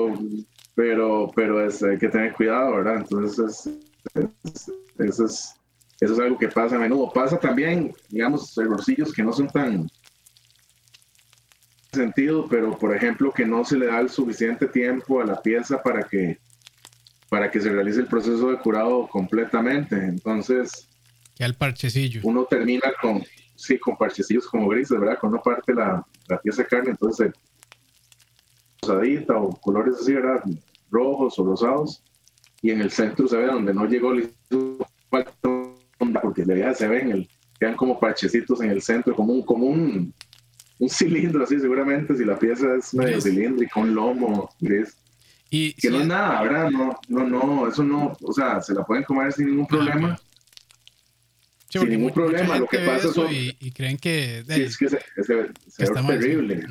pero, pero es, hay que tener cuidado, ¿verdad? Entonces, eso es eso es algo que pasa a menudo. Pasa también, digamos, errorcillos que no son tan sentido, pero por ejemplo que no se le da el suficiente tiempo a la pieza para que para que se realice el proceso de curado completamente. Entonces, que al parchecillo. Uno termina con sí, con parchecillos como grises, ¿verdad? Con una parte la, la pieza de carne, entonces rosadita o colores así, ¿verdad? Rojos o rosados. Y en el centro se ve donde no llegó el porque de verdad se ven, el, quedan como parchecitos en el centro, como un, como un, un cilindro así, seguramente, si la pieza es medio cilíndrica, un lomo gris. Y, que no es nada, ¿verdad? No, no, no, eso no, o sea, se la pueden comer sin ningún problema. sin ningún problema, lo que pasa es y, creen que, sí, es que se, ve terrible.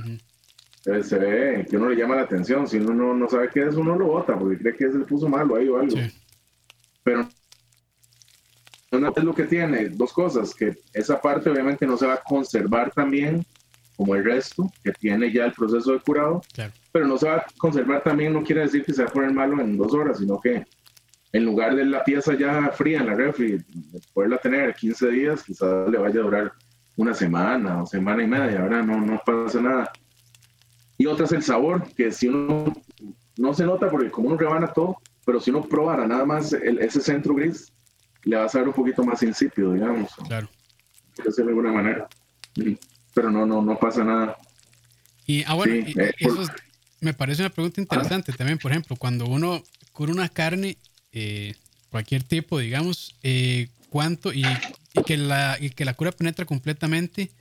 se, ve que uno le llama la atención. Si uno no, no sabe qué es, uno lo bota porque cree que se le puso malo ahí o algo. Pero no es lo que tiene, dos cosas, que esa parte obviamente no se va a conservar también como el resto, que tiene ya el proceso de curado, pero no se va a conservar también, no quiere decir que se va a poner malo en dos horas, sino que en lugar de la pieza ya fría en la refri, poderla tener 15 días, quizás le vaya a durar una semana o semana y media, ahora no, no pasa nada. Y otra es el sabor, que si uno no se nota porque como uno rebana todo, pero si uno probara nada más ese centro gris, le va a saber un poquito más insípido, digamos. Claro. de alguna manera pero no, no, no pasa nada. Y, ah, bueno, eh, eso me parece una pregunta interesante también, por ejemplo, cuando uno cura una carne, eh, cualquier tipo, digamos, eh, cuánto, y, que la, y que la cura penetra completamente,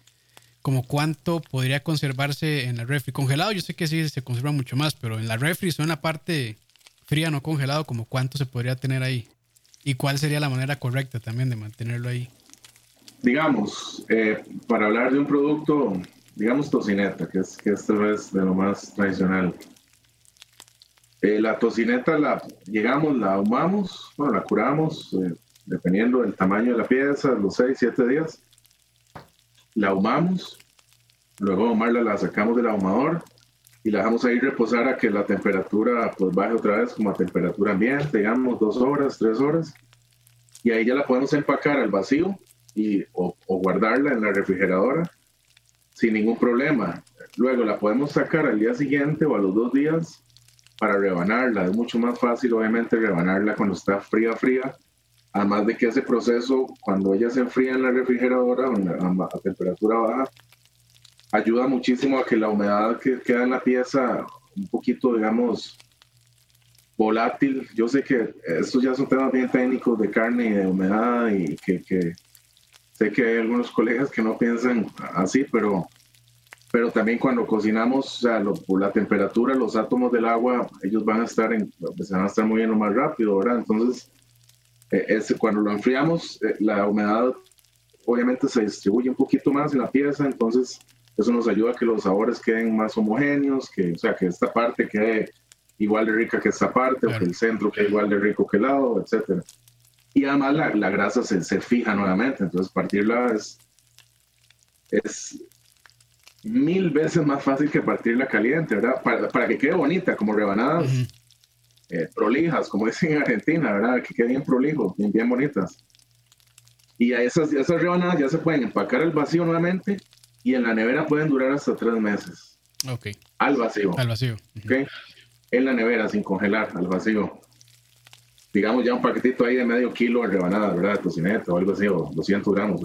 como cuánto podría conservarse en la refri. Congelado, yo sé que sí se conserva mucho más, pero en la refri, son la parte fría, no congelado, como cuánto se podría tener ahí. ¿Y cuál sería la manera correcta también de mantenerlo ahí? digamos, eh, para hablar de un producto, digamos tocineta, que es, que esta vez de lo más tradicional. Eh, la tocineta la llegamos, la ahumamos, bueno, la curamos, eh, dependiendo del tamaño de la pieza, los 6, 7 días. La ahumamos, luego ahumarla la sacamos del ahumador y la dejamos ahí reposar a que la temperatura pues baje otra vez como a temperatura ambiente, digamos dos horas, tres horas. Y ahí ya la podemos empacar al vacío o, guardarla en la refrigeradora sin ningún problema. Luego la podemos sacar al día siguiente o a los dos días para rebanarla. Es mucho más fácil, obviamente, rebanarla cuando está fría, fría. Además de que ese proceso, cuando ella se enfría en la refrigeradora a, temperatura baja, ayuda muchísimo a que la humedad que queda en la pieza, un poquito, digamos, volátil. Yo sé que estos ya son temas bien técnicos de carne y de humedad y que, que Sé que hay algunos colegas que no piensan así, pero, pero también cuando cocinamos, o sea, por la temperatura, los átomos del agua, ellos van a estar, en, pues, van a estar moviendo más rápido, ¿verdad? Entonces, eh, cuando lo enfriamos, eh, la humedad obviamente se distribuye un poquito más en la pieza, entonces eso nos ayuda a que los sabores queden más homogéneos, que, o sea, que esta parte quede igual de rica que esta parte, o que el centro quede igual de rico que el lado, etcétera y además la, la grasa se, se, fija nuevamente, entonces partirla es, es mil veces más fácil que partirla caliente, ¿verdad? Para, para que quede bonita, como rebanadas eh, prolijas, como dicen en Argentina, ¿verdad? Que queden bien prolijos, bien, bien bonitas. Y a esas, esas rebanadas ya se pueden empacar al vacío nuevamente y en la nevera pueden durar hasta tres meses. Ok. Al vacío. Al vacío. En la nevera, sin congelar, al vacío digamos, ya un paquetito ahí de medio kilo de rebanada, ¿verdad? De tocineta o algo así, o 200 gramos,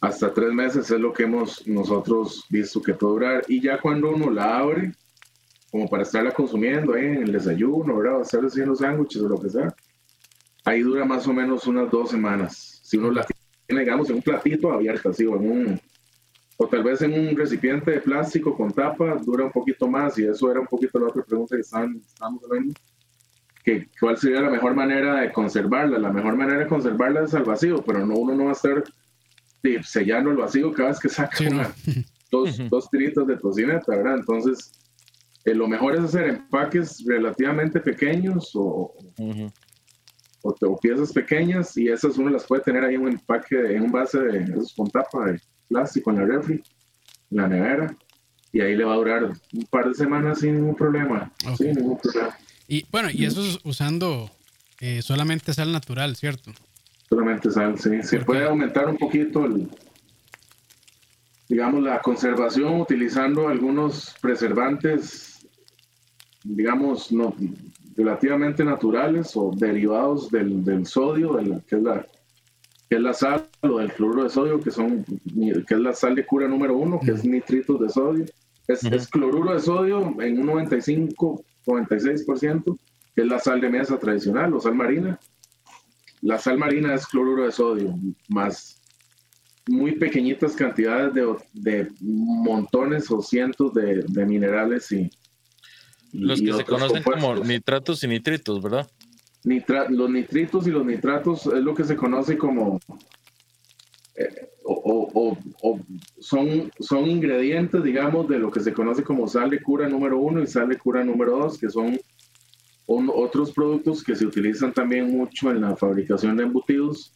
Hasta tres meses es lo que hemos nosotros visto que puede durar. Y ya cuando uno la abre, como para estarla consumiendo ahí en el desayuno, ¿verdad? O hacer los sándwiches o lo que sea, ahí dura más o menos unas dos semanas. Si uno la tiene, digamos, en un platito abierto, así, o en un, o tal vez en un recipiente de plástico con tapa, dura un poquito más, y eso era un poquito la otra pregunta que estaban, estábamos hablando que cuál sería la mejor manera de conservarla. La mejor manera de conservarla es al vacío, pero no uno no va a estar sellando el vacío cada vez que saca dos, dos, tiritas de tocineta, ¿verdad? Entonces, eh, lo mejor es hacer empaques relativamente pequeños o, o, piezas pequeñas y esas uno las puede tener ahí en un empaque, en un base de esos con tapa de plástico en la refri, en la nevera, y ahí le va a durar un par de semanas sin ningún problema. Sin ningún problema. Y bueno, y eso es usando eh, solamente sal natural, ¿cierto? Solamente sal, sí. Se puede aumentar un poquito el, digamos, la conservación utilizando algunos preservantes, digamos, no, relativamente naturales o derivados del, del sodio, que, es la, que es la sal o del cloruro de sodio, que, son, que es la sal de cura número uno, que es nitritos de sodio. Es, es, cloruro de sodio en un 95 96%, que es la sal de mesa tradicional o sal marina. La sal marina es cloruro de sodio, más muy pequeñitas cantidades de, de montones o cientos de, de, minerales y, Los que se conocen como nitratos y nitritos, ¿verdad? Los nitritos y los nitratos es lo que se conoce como eh, o, son, son ingredientes, digamos, de lo que se conoce como sal de cura número uno y sal de cura número dos, que son otros productos que se utilizan también mucho en la fabricación de embutidos.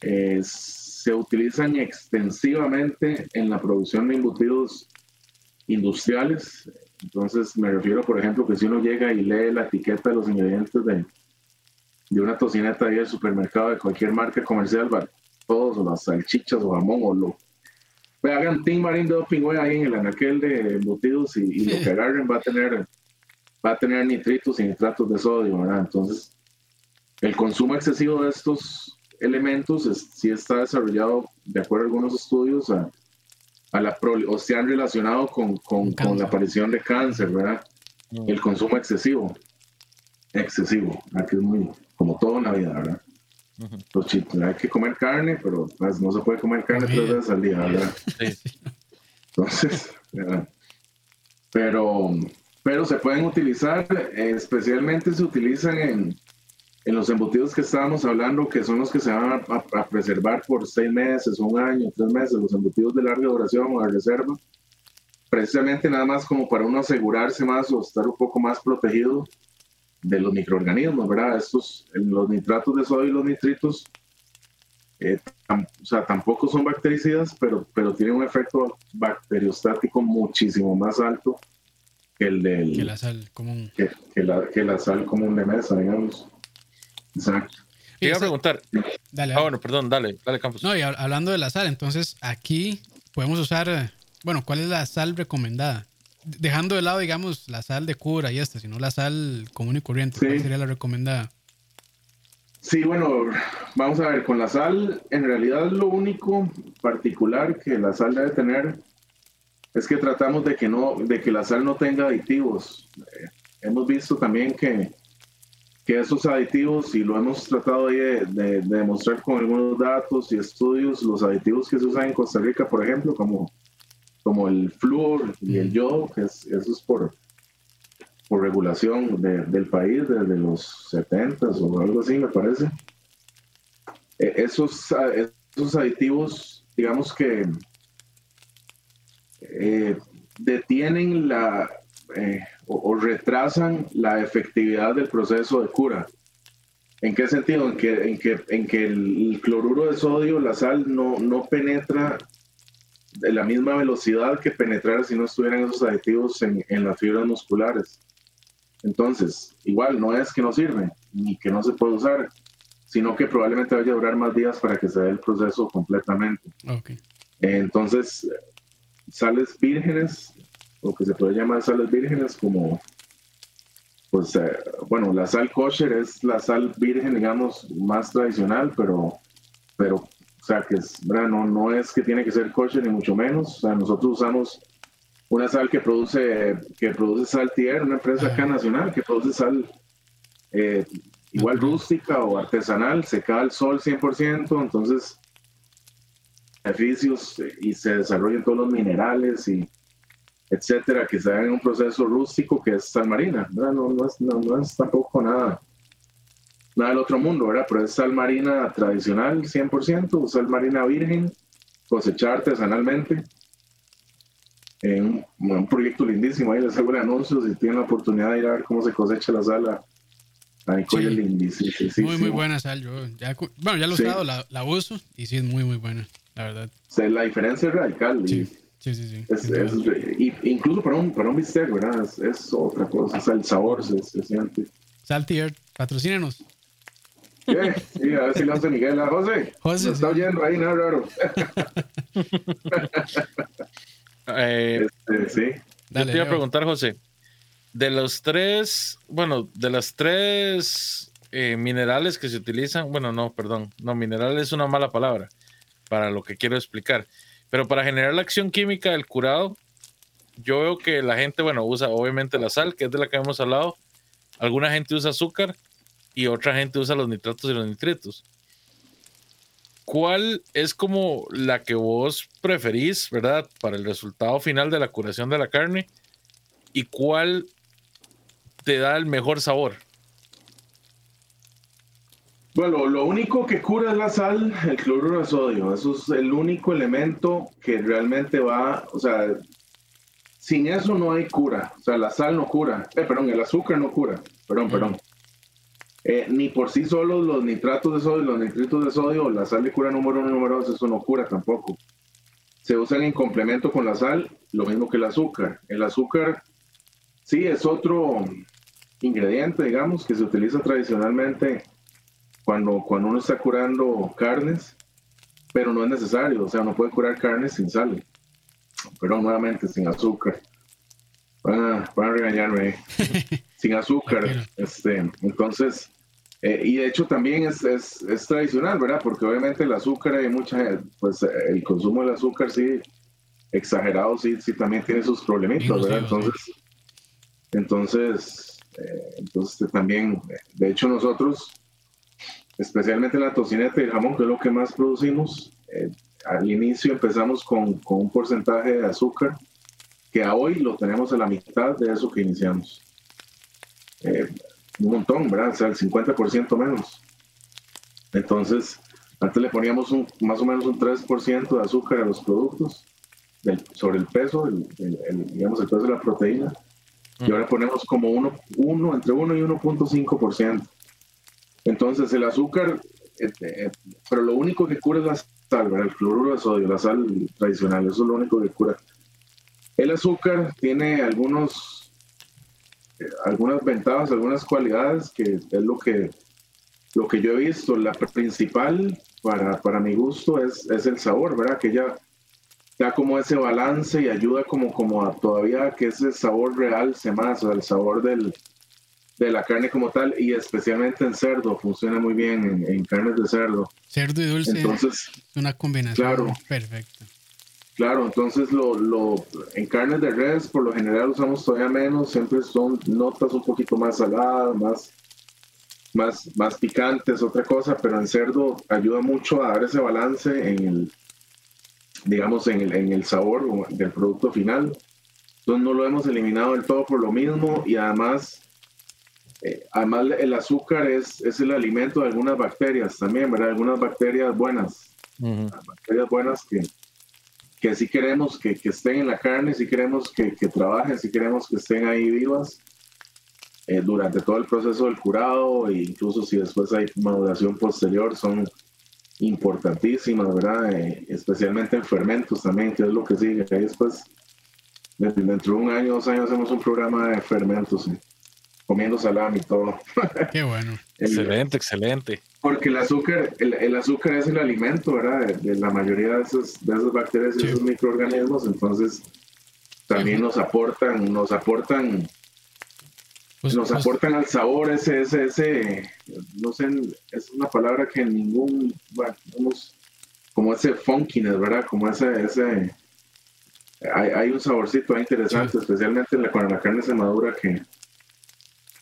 Eh, se utilizan extensivamente en la producción de embutidos industriales. Entonces me refiero, por ejemplo, que si uno llega y lee la etiqueta de los ingredientes de, de una tocineta ahí del supermercado de cualquier marca comercial, todos, o las salchichas o jamón o lo... Pues hagan Team Marine Doping ahí en el anaquel de embutidos y, lo que agarren va a tener va a tener nitritos y nitratos de sodio, ¿verdad? Entonces, el consumo excesivo de estos elementos es, sí está desarrollado, de acuerdo a algunos estudios, a, a la o se han relacionado con, con, con, la aparición de cáncer, ¿verdad? Mm. El consumo excesivo, excesivo, aquí es muy, como todo en la vida, ¿verdad? hay que comer carne, pero pues, no se puede comer carne tres veces al día, ¿verdad? Sí. Entonces, ¿verdad? pero pero se pueden utilizar, especialmente se utilizan en, en, los embutidos que estábamos hablando, que son los que se van a, preservar por seis meses, un año, tres meses, los embutidos de larga duración o de reserva, precisamente nada más como para uno asegurarse más o estar un poco más protegido de los microorganismos, ¿verdad? Estos, los nitratos de sodio y los nitritos, eh, o sea, tampoco son bactericidas, pero, pero tienen un efecto bacteriostático muchísimo más alto que el del... Que la sal común. Que, la, que la sal común de mesa, digamos. Exacto. Te iba a preguntar. Dale, Ah, bueno, perdón, dale, dale, Campos. No, y hablando de la sal, entonces aquí podemos usar, eh, bueno, ¿cuál es la sal recomendada? Dejando de lado, digamos, la sal de cura y esta, sino la sal común y corriente, ¿cuál sería la recomendada? Sí, bueno, vamos a ver, con la sal, en realidad lo único particular que la sal debe tener es que tratamos de que, no, de que la sal no tenga aditivos. Eh, hemos visto también que, que esos aditivos, y lo hemos tratado de, de, demostrar con algunos datos y estudios, los aditivos que se usan en Costa Rica, por ejemplo, como, como el flúor y el yodo, que es, eso es por, por regulación del país desde los 70 o algo así, me parece. Eh, esos, esos aditivos, digamos que eh, detienen la eh, o, retrasan la efectividad del proceso de cura. ¿En qué sentido? En que, en que, en que el, cloruro de sodio, la sal, no, no penetra de la misma velocidad que penetrara si no estuvieran esos aditivos en, en las fibras musculares. Entonces, igual, no es que no sirve ni que no se puede usar, sino que probablemente vaya a durar más días para que se dé el proceso completamente. Okay. Entonces, sales vírgenes, o que se puede llamar sales vírgenes, como, pues, eh, bueno, la sal kosher es la sal virgen, digamos, más tradicional, pero, pero, sea, que es, no, no es que tiene que ser kosher ni mucho menos, o sea, nosotros usamos una sal que produce, que produce Saltier, una empresa acá nacional que produce sal eh, igual rústica o artesanal, secada al sol 100%, entonces beneficios y se desarrollen todos los minerales y etcétera, que se en un proceso rústico que es sal marina, No, no, es, no, es tampoco nada, nada del otro mundo, ¿verdad? Pero es sal marina tradicional 100%, sal marina virgen, cosechada artesanalmente. En un, proyecto lindísimo, ahí les hago el anuncio si tienen la oportunidad de ir a ver cómo se cosecha la sal. Ahí sí. lindísimo. muy, muy buena sal. Yo ya, bueno, ya lo he usado, la, la uso y sí es muy, muy buena la verdad. la diferencia es radical. Sí, sí, sí. sí. incluso para un, para un bistec, ¿verdad? Es, otra cosa. O el sabor se, siente. Saltier, patrocínenos. ¿Qué? Sí, a ver si lo hace Miguel. ¿A José? José. está oyendo ahí, nada raro. eh, este, sí. Dale, te iba a preguntar, José. De los tres, bueno, de las tres eh, minerales que se utilizan, bueno, no, perdón, no, mineral es una mala palabra para lo que quiero explicar. Pero para generar la acción química del curado, yo veo que la gente, bueno, usa obviamente la sal, que es de la que hemos hablado. Alguna gente usa azúcar y otra gente usa los nitratos y los nitritos. ¿Cuál es como la que vos preferís, verdad, para el resultado final de la curación de la carne? ¿Y cuál te da el mejor sabor? Bueno, lo único que cura es la sal, el cloruro de sodio. Eso es el único elemento que realmente va, o sea, sin eso no hay cura. O sea, la sal no cura. Eh, perdón, el azúcar no cura. Perdón, perdón. Eh, ni por sí solos los nitratos de sodio, los nitritos de sodio, la sal de cura número uno, número dos, eso no cura tampoco. Se usan en complemento con la sal, lo mismo que el azúcar. El azúcar, sí, es otro ingrediente, digamos, que se utiliza tradicionalmente cuando, cuando uno está curando carnes, pero no es necesario, o sea, no puede curar carnes sin sal, pero nuevamente sin azúcar. Van a, van a regañarme, sin azúcar. este, entonces, eh, y de hecho también es, es, es, tradicional, ¿verdad? Porque obviamente el azúcar hay mucha, pues el consumo del azúcar sí, exagerado, sí, sí también tiene sus problemitas, ¿verdad? Entonces, entonces, eh, entonces también, de hecho nosotros especialmente la tocineta y el jamón, que es lo que más producimos. Eh, al inicio empezamos con, con, un porcentaje de azúcar que a hoy lo tenemos a la mitad de eso que iniciamos. Eh, un montón, ¿verdad? O sea, el 50% menos. Entonces, antes le poníamos un, más o menos un 3% de azúcar a los productos sobre el peso, el, digamos, el peso de la proteína. Y ahora ponemos como uno, uno entre 1 y 1.5%. Entonces el azúcar, este, eh, pero lo único que cura es la sal, el cloruro de sodio, la sal tradicional, eso es lo único que cura. El azúcar tiene algunos, eh, algunas ventajas, algunas cualidades que es lo que, lo que yo he visto. La principal para, para mi gusto es, es el sabor, ¿verdad? Que ya da como ese balance y ayuda como, como a todavía que ese sabor real se más, o el sabor del, de la carne como tal y especialmente en cerdo funciona muy bien en, carnes de cerdo. Cerdo y dulce. Entonces, una combinación claro, perfecta. Claro, entonces lo, lo, en carnes de res por lo general usamos todavía menos, siempre son notas un poquito más saladas, más, más, más picantes, otra cosa, pero en cerdo ayuda mucho a dar ese balance en el, digamos, en el, en el sabor del producto final. Entonces no lo hemos eliminado del todo por lo mismo y además eh, además, el azúcar es, es, el alimento de algunas bacterias también, ¿verdad? Algunas bacterias buenas. Bacterias buenas que, que sí queremos que, que, estén en la carne, sí queremos que, que trabajen, sí queremos que estén ahí vivas eh, durante todo el proceso del curado e incluso si después hay maduración posterior, son importantísimas, ¿verdad? Eh, especialmente en fermentos también, que es lo que sigue. Ahí después, dentro de un año, dos años, hacemos un programa de fermentos. ¿sí? Comiendo salami y todo. Qué bueno. excelente, excelente. Porque el azúcar, el, azúcar es el alimento, ¿verdad? De, la mayoría de, esos, de esas bacterias y esos microorganismos, entonces también nos aportan, nos aportan, pues, nos pues aportan al sabor ese, ese, ese, no sé, es una palabra que en ningún, bueno, como ese funkiness, ¿verdad? Como ese, ese, hay, hay un saborcito interesante, especialmente cuando la carne se madura que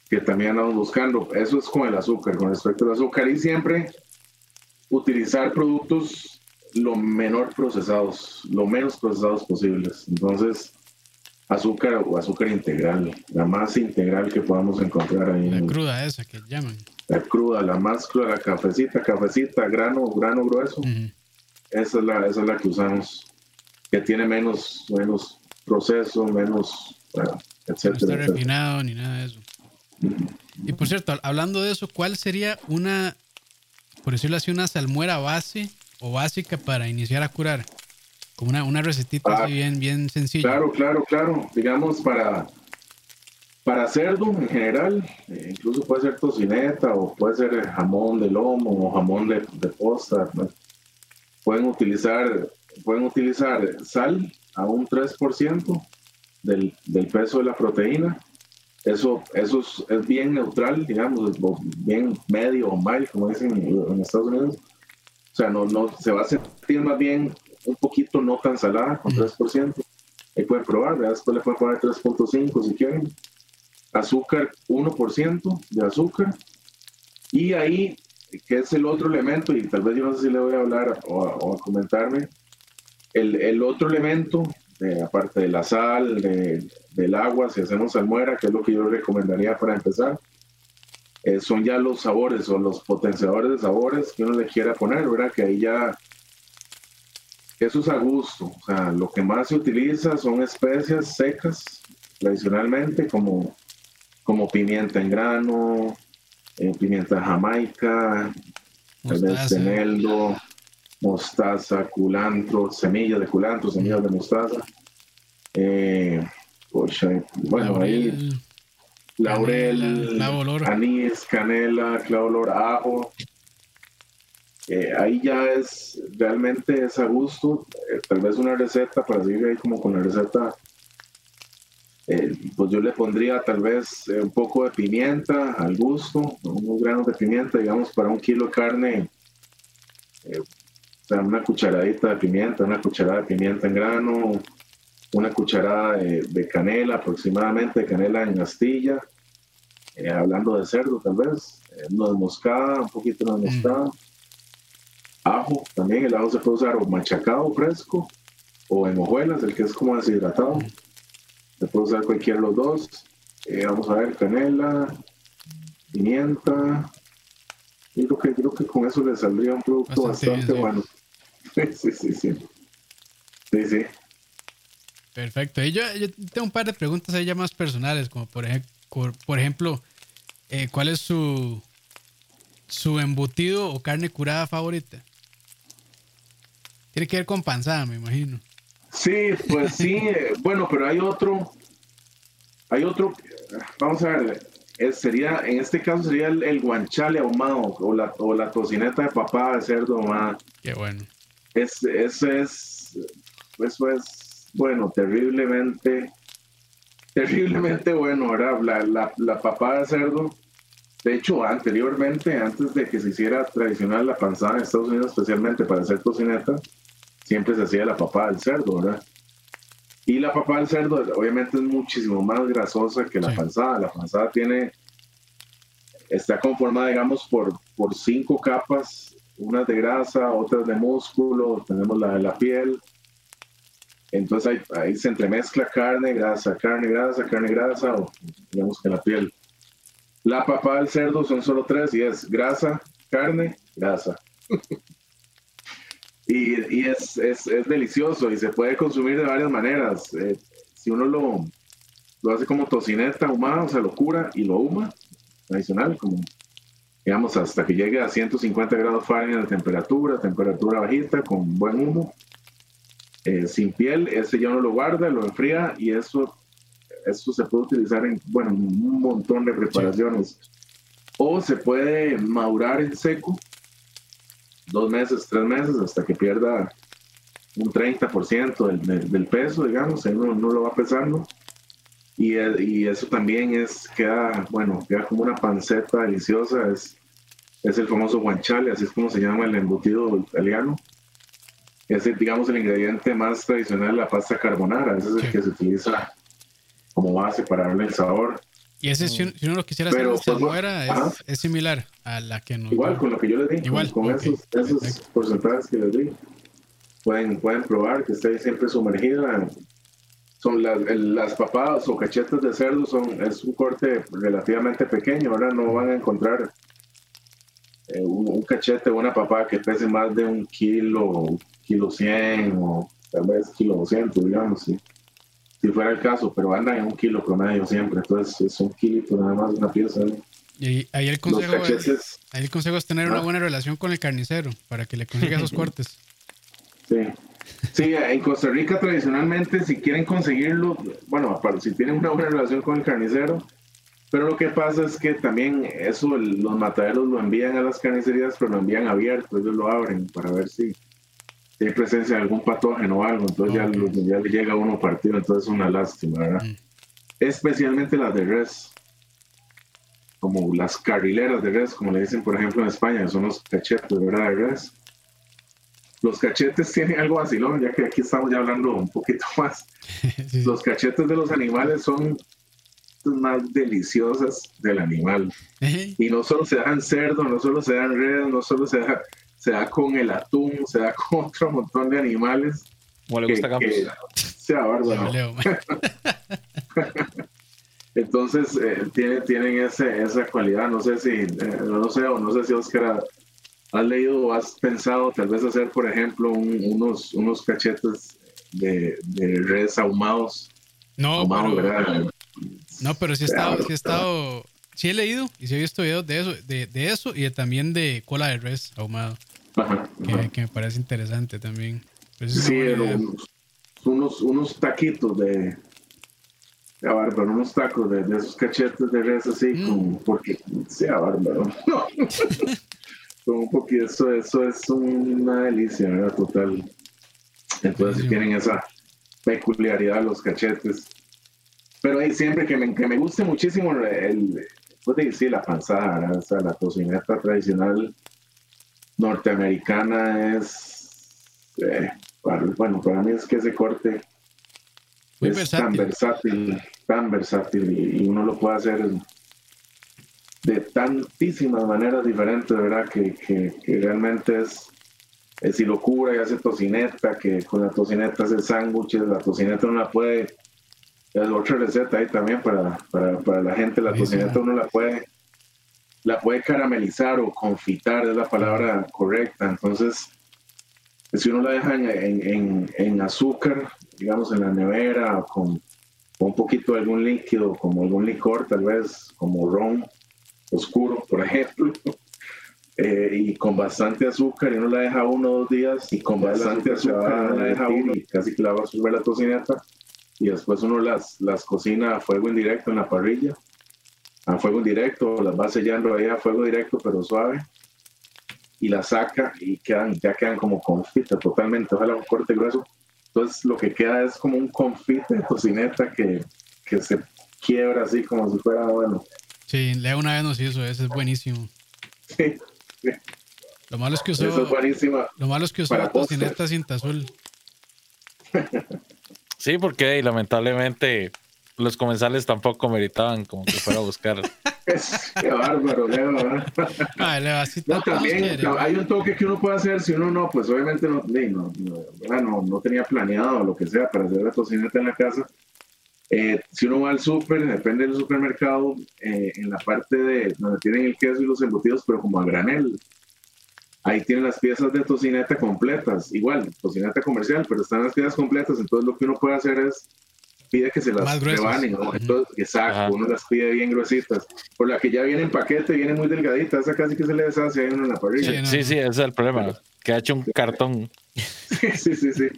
que también andamos buscando. Eso es con el azúcar, con respecto al azúcar. Y siempre utilizar productos lo menor procesados, lo menos procesados posibles. Entonces, azúcar o azúcar integral, la más integral que podamos encontrar ahí. La cruda esa que llaman. La cruda, la más cruda, la cafecita, cafecita, grano, grano grueso. esa, es la, esa es la que usamos, que tiene menos, menos proceso, menos, bueno, etcétera. No está refinado ni nada de eso. Y por cierto, hablando de eso, ¿cuál sería una, por decirlo así, una salmuera base o básica para iniciar a curar? Como una, una recetita así ah, bien, bien sencilla. Claro, claro, claro. Digamos, para, para cerdo en general, eh, incluso puede ser tocineta o puede ser jamón de lomo o jamón de, de posta. Pueden utilizar, pueden utilizar sal a un 3% del, del peso de la proteína eso, eso es, bien neutral, digamos, bien medio o mal, como dicen en Estados Unidos. O sea, no, no, se va a sentir más bien un poquito no tan salada, con 3%. Ahí pueden probar, después le pueden poner 3.5 si quieren. Azúcar, 1% de azúcar. Y ahí, que es el otro elemento, y tal vez yo no sé si le voy a hablar o, a comentarme, el, el otro elemento aparte de la sal, del agua, si hacemos salmuera, que es lo que yo recomendaría para empezar, eh, son ya los sabores o los potenciadores de sabores que uno le quiera poner, ¿verdad? Que ahí ya eso es a gusto. O sea, lo que más se utiliza son especias secas, tradicionalmente, como, como pimienta en grano, eh, pimienta jamaica, eneldo, mostaza, culantro, semillas de culantro, semillas de mostaza. Eh, bueno, ahí laurel, anís, canela, clavo olor, ajo. Eh, ahí ya es realmente es a gusto. Eh, tal vez una receta para seguir ahí como con la receta. pues yo le pondría tal vez un poco de pimienta al gusto, unos granos de pimienta, digamos, para un kilo de carne, una cucharadita de pimienta, una cucharada de pimienta en grano, una cucharada de, canela aproximadamente, canela en astilla, eh, hablando de cerdo tal vez, eh, de moscada, un poquito de mm. moscada, ajo, también el ajo se puede usar o machacado fresco o en hojuelas, el que es como deshidratado, mm. se puede usar cualquiera de los dos, eh, vamos a ver, canela, pimienta, y creo que, creo que con eso le saldría un producto bastante bueno. Sí, sí, sí. Sí, sí. Perfecto. Y yo, tengo un par de preguntas ahí ya más personales, como por, ejemplo, por ejemplo eh, ¿cuál es su, su embutido o carne curada favorita? Tiene que ver con panzada, me imagino. Sí, pues sí. bueno, pero hay otro. Hay otro. Vamos a ver. sería, en este caso sería el, guanchale ahumado o la, o la tocineta de papá de cerdo ahumada. Qué bueno es, eso es, eso es, bueno, terriblemente, terriblemente bueno, ¿verdad? La, la, la papada de cerdo, de hecho, anteriormente, antes de que se hiciera tradicional la panzada en Estados Unidos, especialmente para hacer cocineta, siempre se hacía la papada del cerdo, ¿verdad? Y la papada del cerdo, obviamente, es muchísimo más grasosa que la panzada. La panzada tiene, está conformada, digamos, por, por cinco capas unas de grasa, otras de músculo, tenemos la de la piel. Entonces ahí, se entremezcla carne, grasa, carne, grasa, carne, grasa, o digamos que la piel. La papa del cerdo son solo tres y es grasa, carne, grasa. y, y es, es, delicioso y se puede consumir de varias maneras. Eh, si uno lo, lo hace como tocineta ahumada, o sea, lo cura y lo huma, adicional, como digamos, hasta que llegue a 150 grados Fahrenheit de temperatura, temperatura bajita, con buen humo, eh, sin piel, ese ya uno lo guarda, lo enfría y eso, eso se puede utilizar en, bueno, un montón de preparaciones. O se puede madurar en seco, dos meses, tres meses, hasta que pierda un 30% del, del, peso, digamos, uno, uno lo va pesando y, y, eso también es, queda, bueno, queda como una panceta deliciosa, es, es el famoso guanciale, así es como se llama el embutido italiano. Es, digamos, el ingrediente más tradicional de la pasta carbonara, ese es el que se utiliza como base para darle el sabor. Y ese, si uno, lo quisiera hacer en salmuera, es, es, similar a la que nos... Igual, con lo que yo les di, Igual, con, esos, esos porcentajes que les di. Pueden, pueden probar que esté siempre sumergida son las, las papadas o cachetes de cerdo son es un corte relativamente pequeño ahora no van a encontrar eh, un, cachete o una papada que pese más de un kilo kilo 100 o tal vez kilo 200 digamos si, si fuera el caso pero andan en un kilo promedio siempre entonces es un kilito nada más una pieza y ahí el consejo es, ahí el consejo es tener una ah. buena relación con el carnicero para que le consiga esos cortes. Sí. Sí, en Costa Rica tradicionalmente, si quieren conseguirlo, bueno, si tienen una buena relación con el carnicero, pero lo que pasa es que también eso, los mataderos lo envían a las carnicerías, pero lo envían abierto, ellos lo abren para ver si, hay presencia de algún patógeno o algo, entonces ya, ya, le llega uno partido, entonces es una lástima, ¿verdad? Mm. Especialmente las de res, como las carrileras de res, como le dicen por ejemplo en España, son los cachetes, ¿verdad? De res los cachetes tienen algo vacilón, ya que aquí estamos ya hablando un poquito más. Los cachetes de los animales son más deliciosas del animal. y no solo se dan cerdo, no solo se dan red, no solo se da, se da con el atún, se da con otro montón de animales. Como le gusta que, sea bárbaro. Entonces, eh, tiene, tienen ese, esa cualidad. No sé si, eh, no sé, o no sé si Oscar has leído o has pensado tal vez hacer, por ejemplo, unos, unos cachetes de, de redes ahumados. No, pero, no, pero sí he estado, sí he estado, sí he leído y sí he visto videos de eso, de, de eso y también de cola de res ahumado. que, me parece interesante también. sí, unos, unos taquitos de, sea bárbaro, unos tacos de, de, esos cachetes de res así, mm. como porque sea bárbaro. un poquito, eso, eso es una delicia, ¿verdad? Total. Entonces tienen esa peculiaridad los cachetes. Pero ahí siempre que me, que me guste muchísimo el, puede decir la panzada, o sea, la tocineta tradicional norteamericana es, eh, bueno, para mí es que ese corte. Es tan versátil, tan versátil y, uno lo puede hacer de tantísimas maneras diferentes, ¿verdad? Que, que, realmente es, es, si locura y hace tocineta, que con la tocineta hace sándwiches, la tocineta no la puede, otra receta ahí también para, para, para la gente, la tocineta uno la puede, la puede caramelizar o confitar, es la palabra correcta, entonces si uno la deja en, en, en azúcar, digamos, en la nevera, con, un poquito de algún líquido, como algún licor, tal vez, como ron oscuro, por ejemplo, eh, y con bastante azúcar, y uno la deja uno o dos días, y con bastante azúcar, uno la deja uno, y casi que la va a subir la tocineta, y después uno las, las cocina a fuego indirecto en la parrilla, a fuego indirecto, las va sellando ahí a fuego directo, pero suave, y la saca y quedan, ya quedan como confite totalmente, ojalá un corte grueso. Entonces lo que queda es como un confite de tocineta que, que se quiebra así como si fuera bueno. Sí, Leo una vez nos hizo, ese es buenísimo. Sí, Lo malo es que usó, es Lo malo es que usó tocineta cinta azul. sí, porque lamentablemente los comensales tampoco meritaban como que fuera a buscar. Qué bárbaro, Leo. no, también hay un toque que uno puede hacer si uno no, pues obviamente no, no, no, tenía planeado lo que sea para hacer la tocineta en la casa. Eh, si uno va al súper, depende del supermercado, eh, en la parte de donde tienen el queso y los embutidos, pero como a granel. Ahí tienen las piezas de tocineta completas, igual, tocineta comercial, pero están las piezas completas, entonces lo que uno puede hacer es pide que se las rebanen, ¿no? Entonces, exacto, uno las pide bien gruesitas. Por la que ya viene en paquete, viene muy delgadita, esa casi que se le deshace ahí en la parrilla. Sí, sí, ese es el problema, que ha hecho un cartón. sí, sí, sí.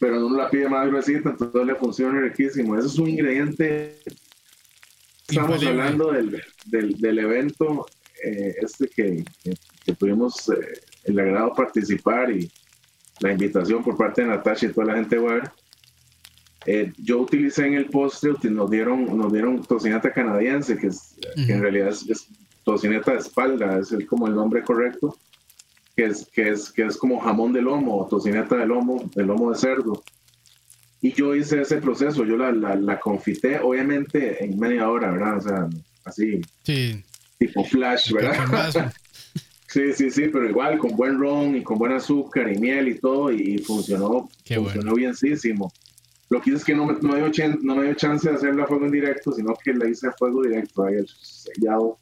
Pero uno la pide más gruesita, entonces le funciona riquísimo. Eso es un ingrediente. Estamos hablando del, del, del evento eh, este que, que, tuvimos eh, el agrado participar y la invitación por parte de Natasha y toda la gente de eh, yo utilicé en el postre, nos dieron, nos dieron tocineta canadiense, que, es, en realidad es, tocineta de espalda, es el, como el nombre correcto, que es, que, es, que es como jamón de lomo, tocineta de lomo, de lomo de cerdo. Y yo hice ese proceso, yo la, la, confité, obviamente en media hora, ¿verdad? O sea, así, tipo flash, ¿verdad? Sí, sí, sí, pero igual con buen ron y con buen azúcar y miel y todo, y, funcionó, funcionó bienísimo. Lo que hice es que no me, no, me dio no me dio chance de hacerla a fuego en directo, sino que la hice a fuego directo, ahí el sellado.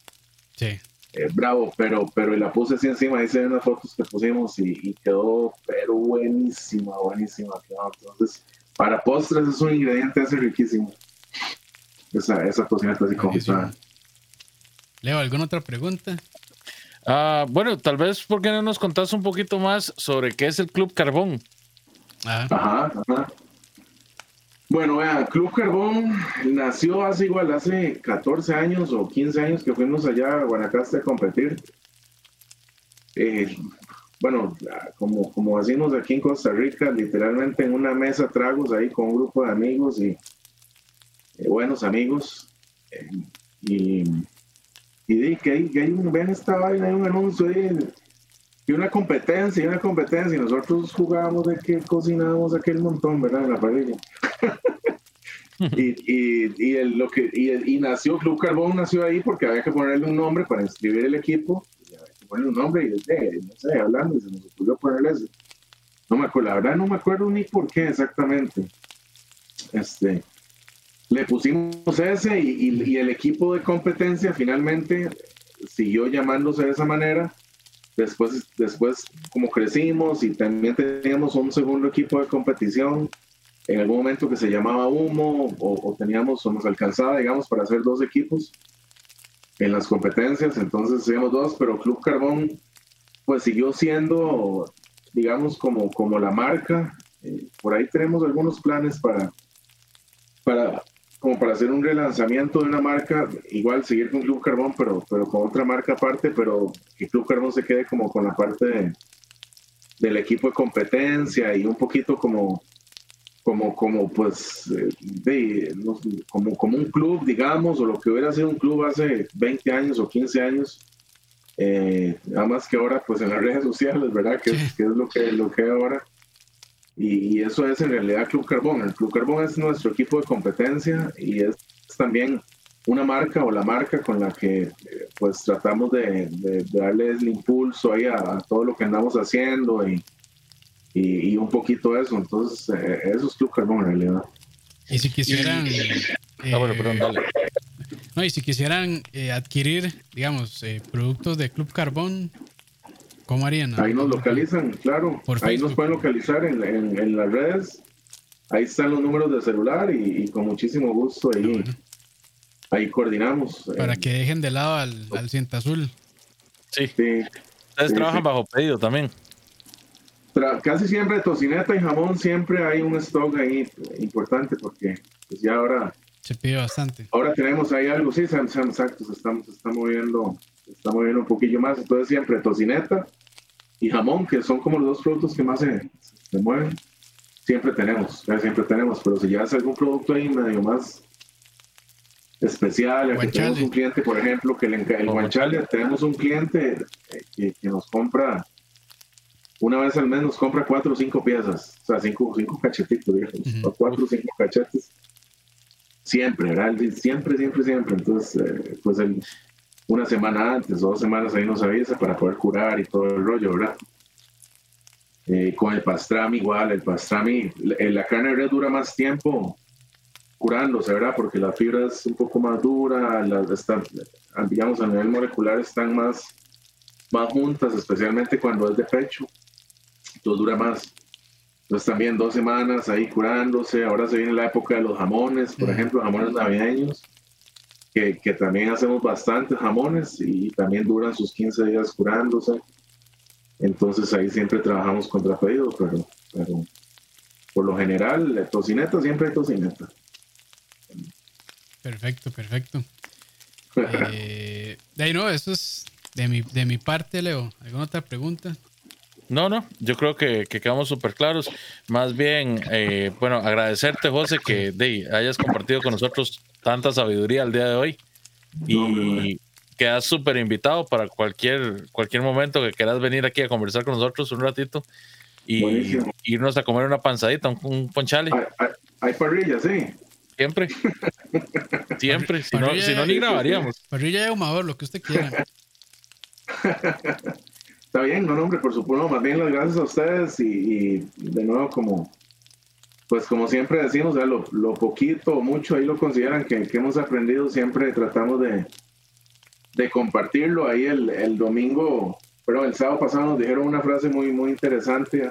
Sí. Eh, bravo, pero, pero la puse así encima, ahí se ven las fotos que pusimos y, quedó, pero buenísima, buenísima. Entonces, para postres es un ingrediente ese riquísimo. Esa, esa cocineta así como Leo, ¿alguna otra pregunta? Ah, bueno, tal vez, ¿por qué no nos contás un poquito más sobre qué es el Club Carbón? Ah. Ajá, ajá. Bueno, vea, Club Carbón nació hace igual, hace 14 años o 15 años que fuimos allá a Guanacaste a competir. Eh, bueno, como, como decimos aquí en Costa Rica, literalmente en una mesa tragos ahí con un grupo de amigos y eh, buenos amigos. Eh, y, y que hay, que hay un, ven esta vaina, hay un anuncio y una competencia, y una competencia, y nosotros jugábamos de que cocinábamos aquel montón, ¿verdad? En la parrilla. y, y, y, el, lo que, y, y, nació, Club Carbón nació ahí porque había que ponerle un nombre para inscribir el equipo, y había que ponerle un nombre, y eh, no sé, hablando, y se nos ocurrió ponerle ese. No me acuerdo, la verdad no me acuerdo ni por qué exactamente. Este, le pusimos ese y, el equipo de competencia finalmente siguió llamándose de esa manera. Después, después, como crecimos y también teníamos un segundo equipo de competición, en algún momento que se llamaba Humo o, teníamos o nos digamos, para hacer dos equipos en las competencias, entonces hacíamos dos, pero Club Carbón pues siguió siendo, digamos, como, como la marca. Eh, por ahí tenemos algunos planes para, para, como para hacer un relanzamiento de una marca, igual seguir con Club Carbón, pero, pero con otra marca aparte, pero que Club Carbón se quede como con la parte del equipo de competencia y un poquito como como, como pues, eh, de, como, como un club, digamos, o lo que hubiera sido un club hace 20 años o 15 años, eh, nada más que ahora, pues en las redes sociales, ¿verdad? Que, es lo que, lo que ahora. Y, eso es en realidad Club Carbón. El Club Carbón es nuestro equipo de competencia y es, también una marca o la marca con la que eh, pues tratamos de, de, darle el impulso ahí a, a, todo lo que andamos haciendo y, y, un poquito eso. Entonces, eh, eso es Club Carbón en realidad. Y si quisieran. ah, bueno, perdón, dale. No, y si quisieran eh, adquirir, digamos, eh, productos de Club Carbón, ¿cómo harían? Ahí nos localizan, claro. Ahí nos pueden localizar en, en, las redes. Ahí están los números de celular y, con muchísimo gusto ahí, ahí coordinamos. Para que dejen de lado al, al Cienta Azul. Sí. sí. Ustedes trabajan bajo pedido también casi siempre tocineta y jamón siempre hay un stock ahí importante porque pues ya ahora se pide bastante. Ahora tenemos ahí algo, sí, exacto, se está, se está moviendo, está moviendo un poquillo más, entonces siempre tocineta y jamón, que son como los dos productos que más se, se mueven, siempre tenemos, siempre tenemos, pero si ya hace algún producto ahí medio más especial, tenemos un cliente, por ejemplo, que le el guanchale, tenemos un cliente eh, que, que nos compra una vez al mes nos compra cuatro o cinco piezas, o sea, cinco, cinco cachetitos, digamos, o cuatro o cinco cachetes. Siempre, ¿verdad? Siempre, siempre, siempre. Entonces, eh, pues una semana antes dos semanas ahí nos avisa para poder curar y todo el rollo, ¿verdad? Eh, con el pastrami igual, el pastrami, la, carne de red dura más tiempo curándose, ¿verdad? Porque la fibra es un poco más dura, están, digamos, a nivel molecular están más, más juntas, especialmente cuando es de pecho dura más. Entonces también dos semanas ahí curándose. Ahora se viene la época de los jamones, por ejemplo, jamones navideños, que, que, también hacemos bastantes jamones y también duran sus 15 días curándose. Entonces ahí siempre trabajamos contra pedidos, pero, pero por lo general, tocineta siempre hay tocineta. Perfecto, perfecto. eh, de ahí no, eso es de mi, de mi parte, Leo. ¿Alguna otra pregunta? No, no, yo creo que, quedamos súper claros. Más bien, eh, bueno, agradecerte, José, que de, hayas compartido con nosotros tanta sabiduría el día de hoy y quedas súper invitado para cualquier, cualquier momento que quieras venir aquí a conversar con nosotros un ratito y irnos a comer una panzadita, un, ponchale. Hay, parrillas, sí. Siempre. Siempre. Si no, si no, ni grabaríamos. Parrilla de humador, lo que usted quiera. Está bien, no, hombre, por supuesto, más bien las gracias a ustedes y, de nuevo como, pues como siempre decimos, lo, lo, poquito o mucho ahí lo consideran que, hemos aprendido, siempre tratamos de, de compartirlo. Ahí el, el, domingo, pero el sábado pasado nos dijeron una frase muy, muy interesante.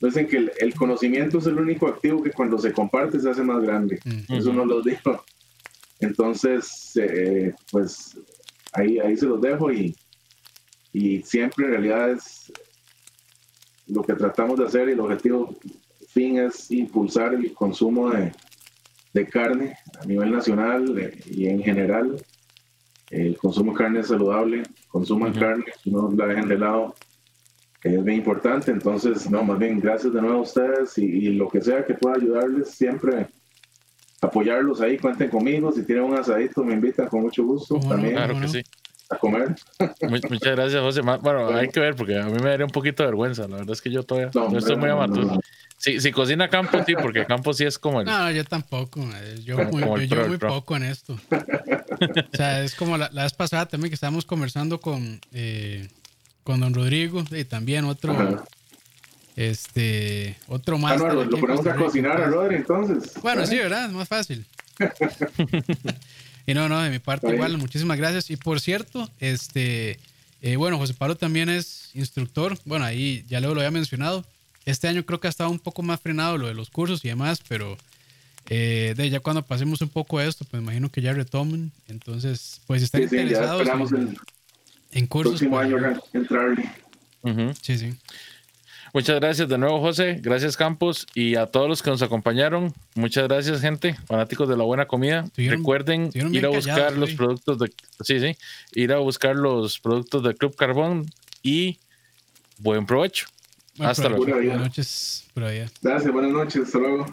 Dicen que el, conocimiento es el único activo que cuando se comparte se hace más grande. Eso nos lo dijo. Entonces, eh, pues ahí, ahí se los dejo y, y siempre en realidad es lo que tratamos de hacer y el objetivo fin es impulsar el consumo de, de carne a nivel nacional eh, y en general. El consumo de carne es saludable, consuman carne, no la dejen de lado, es bien importante. Entonces, no, más bien, gracias de nuevo a ustedes y, lo que sea que pueda ayudarles, siempre apoyarlos ahí, cuenten conmigo. Si tienen un asadito, me invitan con mucho gusto. también. Claro que sí a comer. Muchas gracias, José. Bueno, hay que ver porque a mí me daría un poquito de vergüenza. La verdad es que yo todavía no, estoy muy amateur. si, cocina Campo, sí, porque Campo sí es como el. No, yo tampoco. Yo, muy, yo, muy poco en esto. o sea, es como la, vez pasada también que estábamos conversando con, eh, con don Rodrigo y también otro. Este, otro más. Ah, no, lo, ponemos a cocinar a Rodri entonces. Bueno, sí, ¿verdad? Es más fácil. y no, no, de mi parte igual, muchísimas gracias. Y por cierto, este, eh, bueno, José Pablo también es instructor. Bueno, ahí ya luego lo había mencionado. Este año creo que ha estado un poco más frenado lo de los cursos y demás, pero eh, de ya cuando pasemos un poco de esto, pues imagino que ya retomen. Entonces, pues si están interesados en, cursos. Próximo año entrarle. Sí, sí. Muchas gracias de nuevo, José. Gracias, Campos. Y a todos los que nos acompañaron. Muchas gracias, gente. Fanáticos de la buena comida. Recuerden ir a buscar los productos de. Sí, sí. Ir a buscar los productos de Club Carbón y buen provecho. Hasta luego. Buenas noches. Por Gracias, buenas noches. Hasta luego.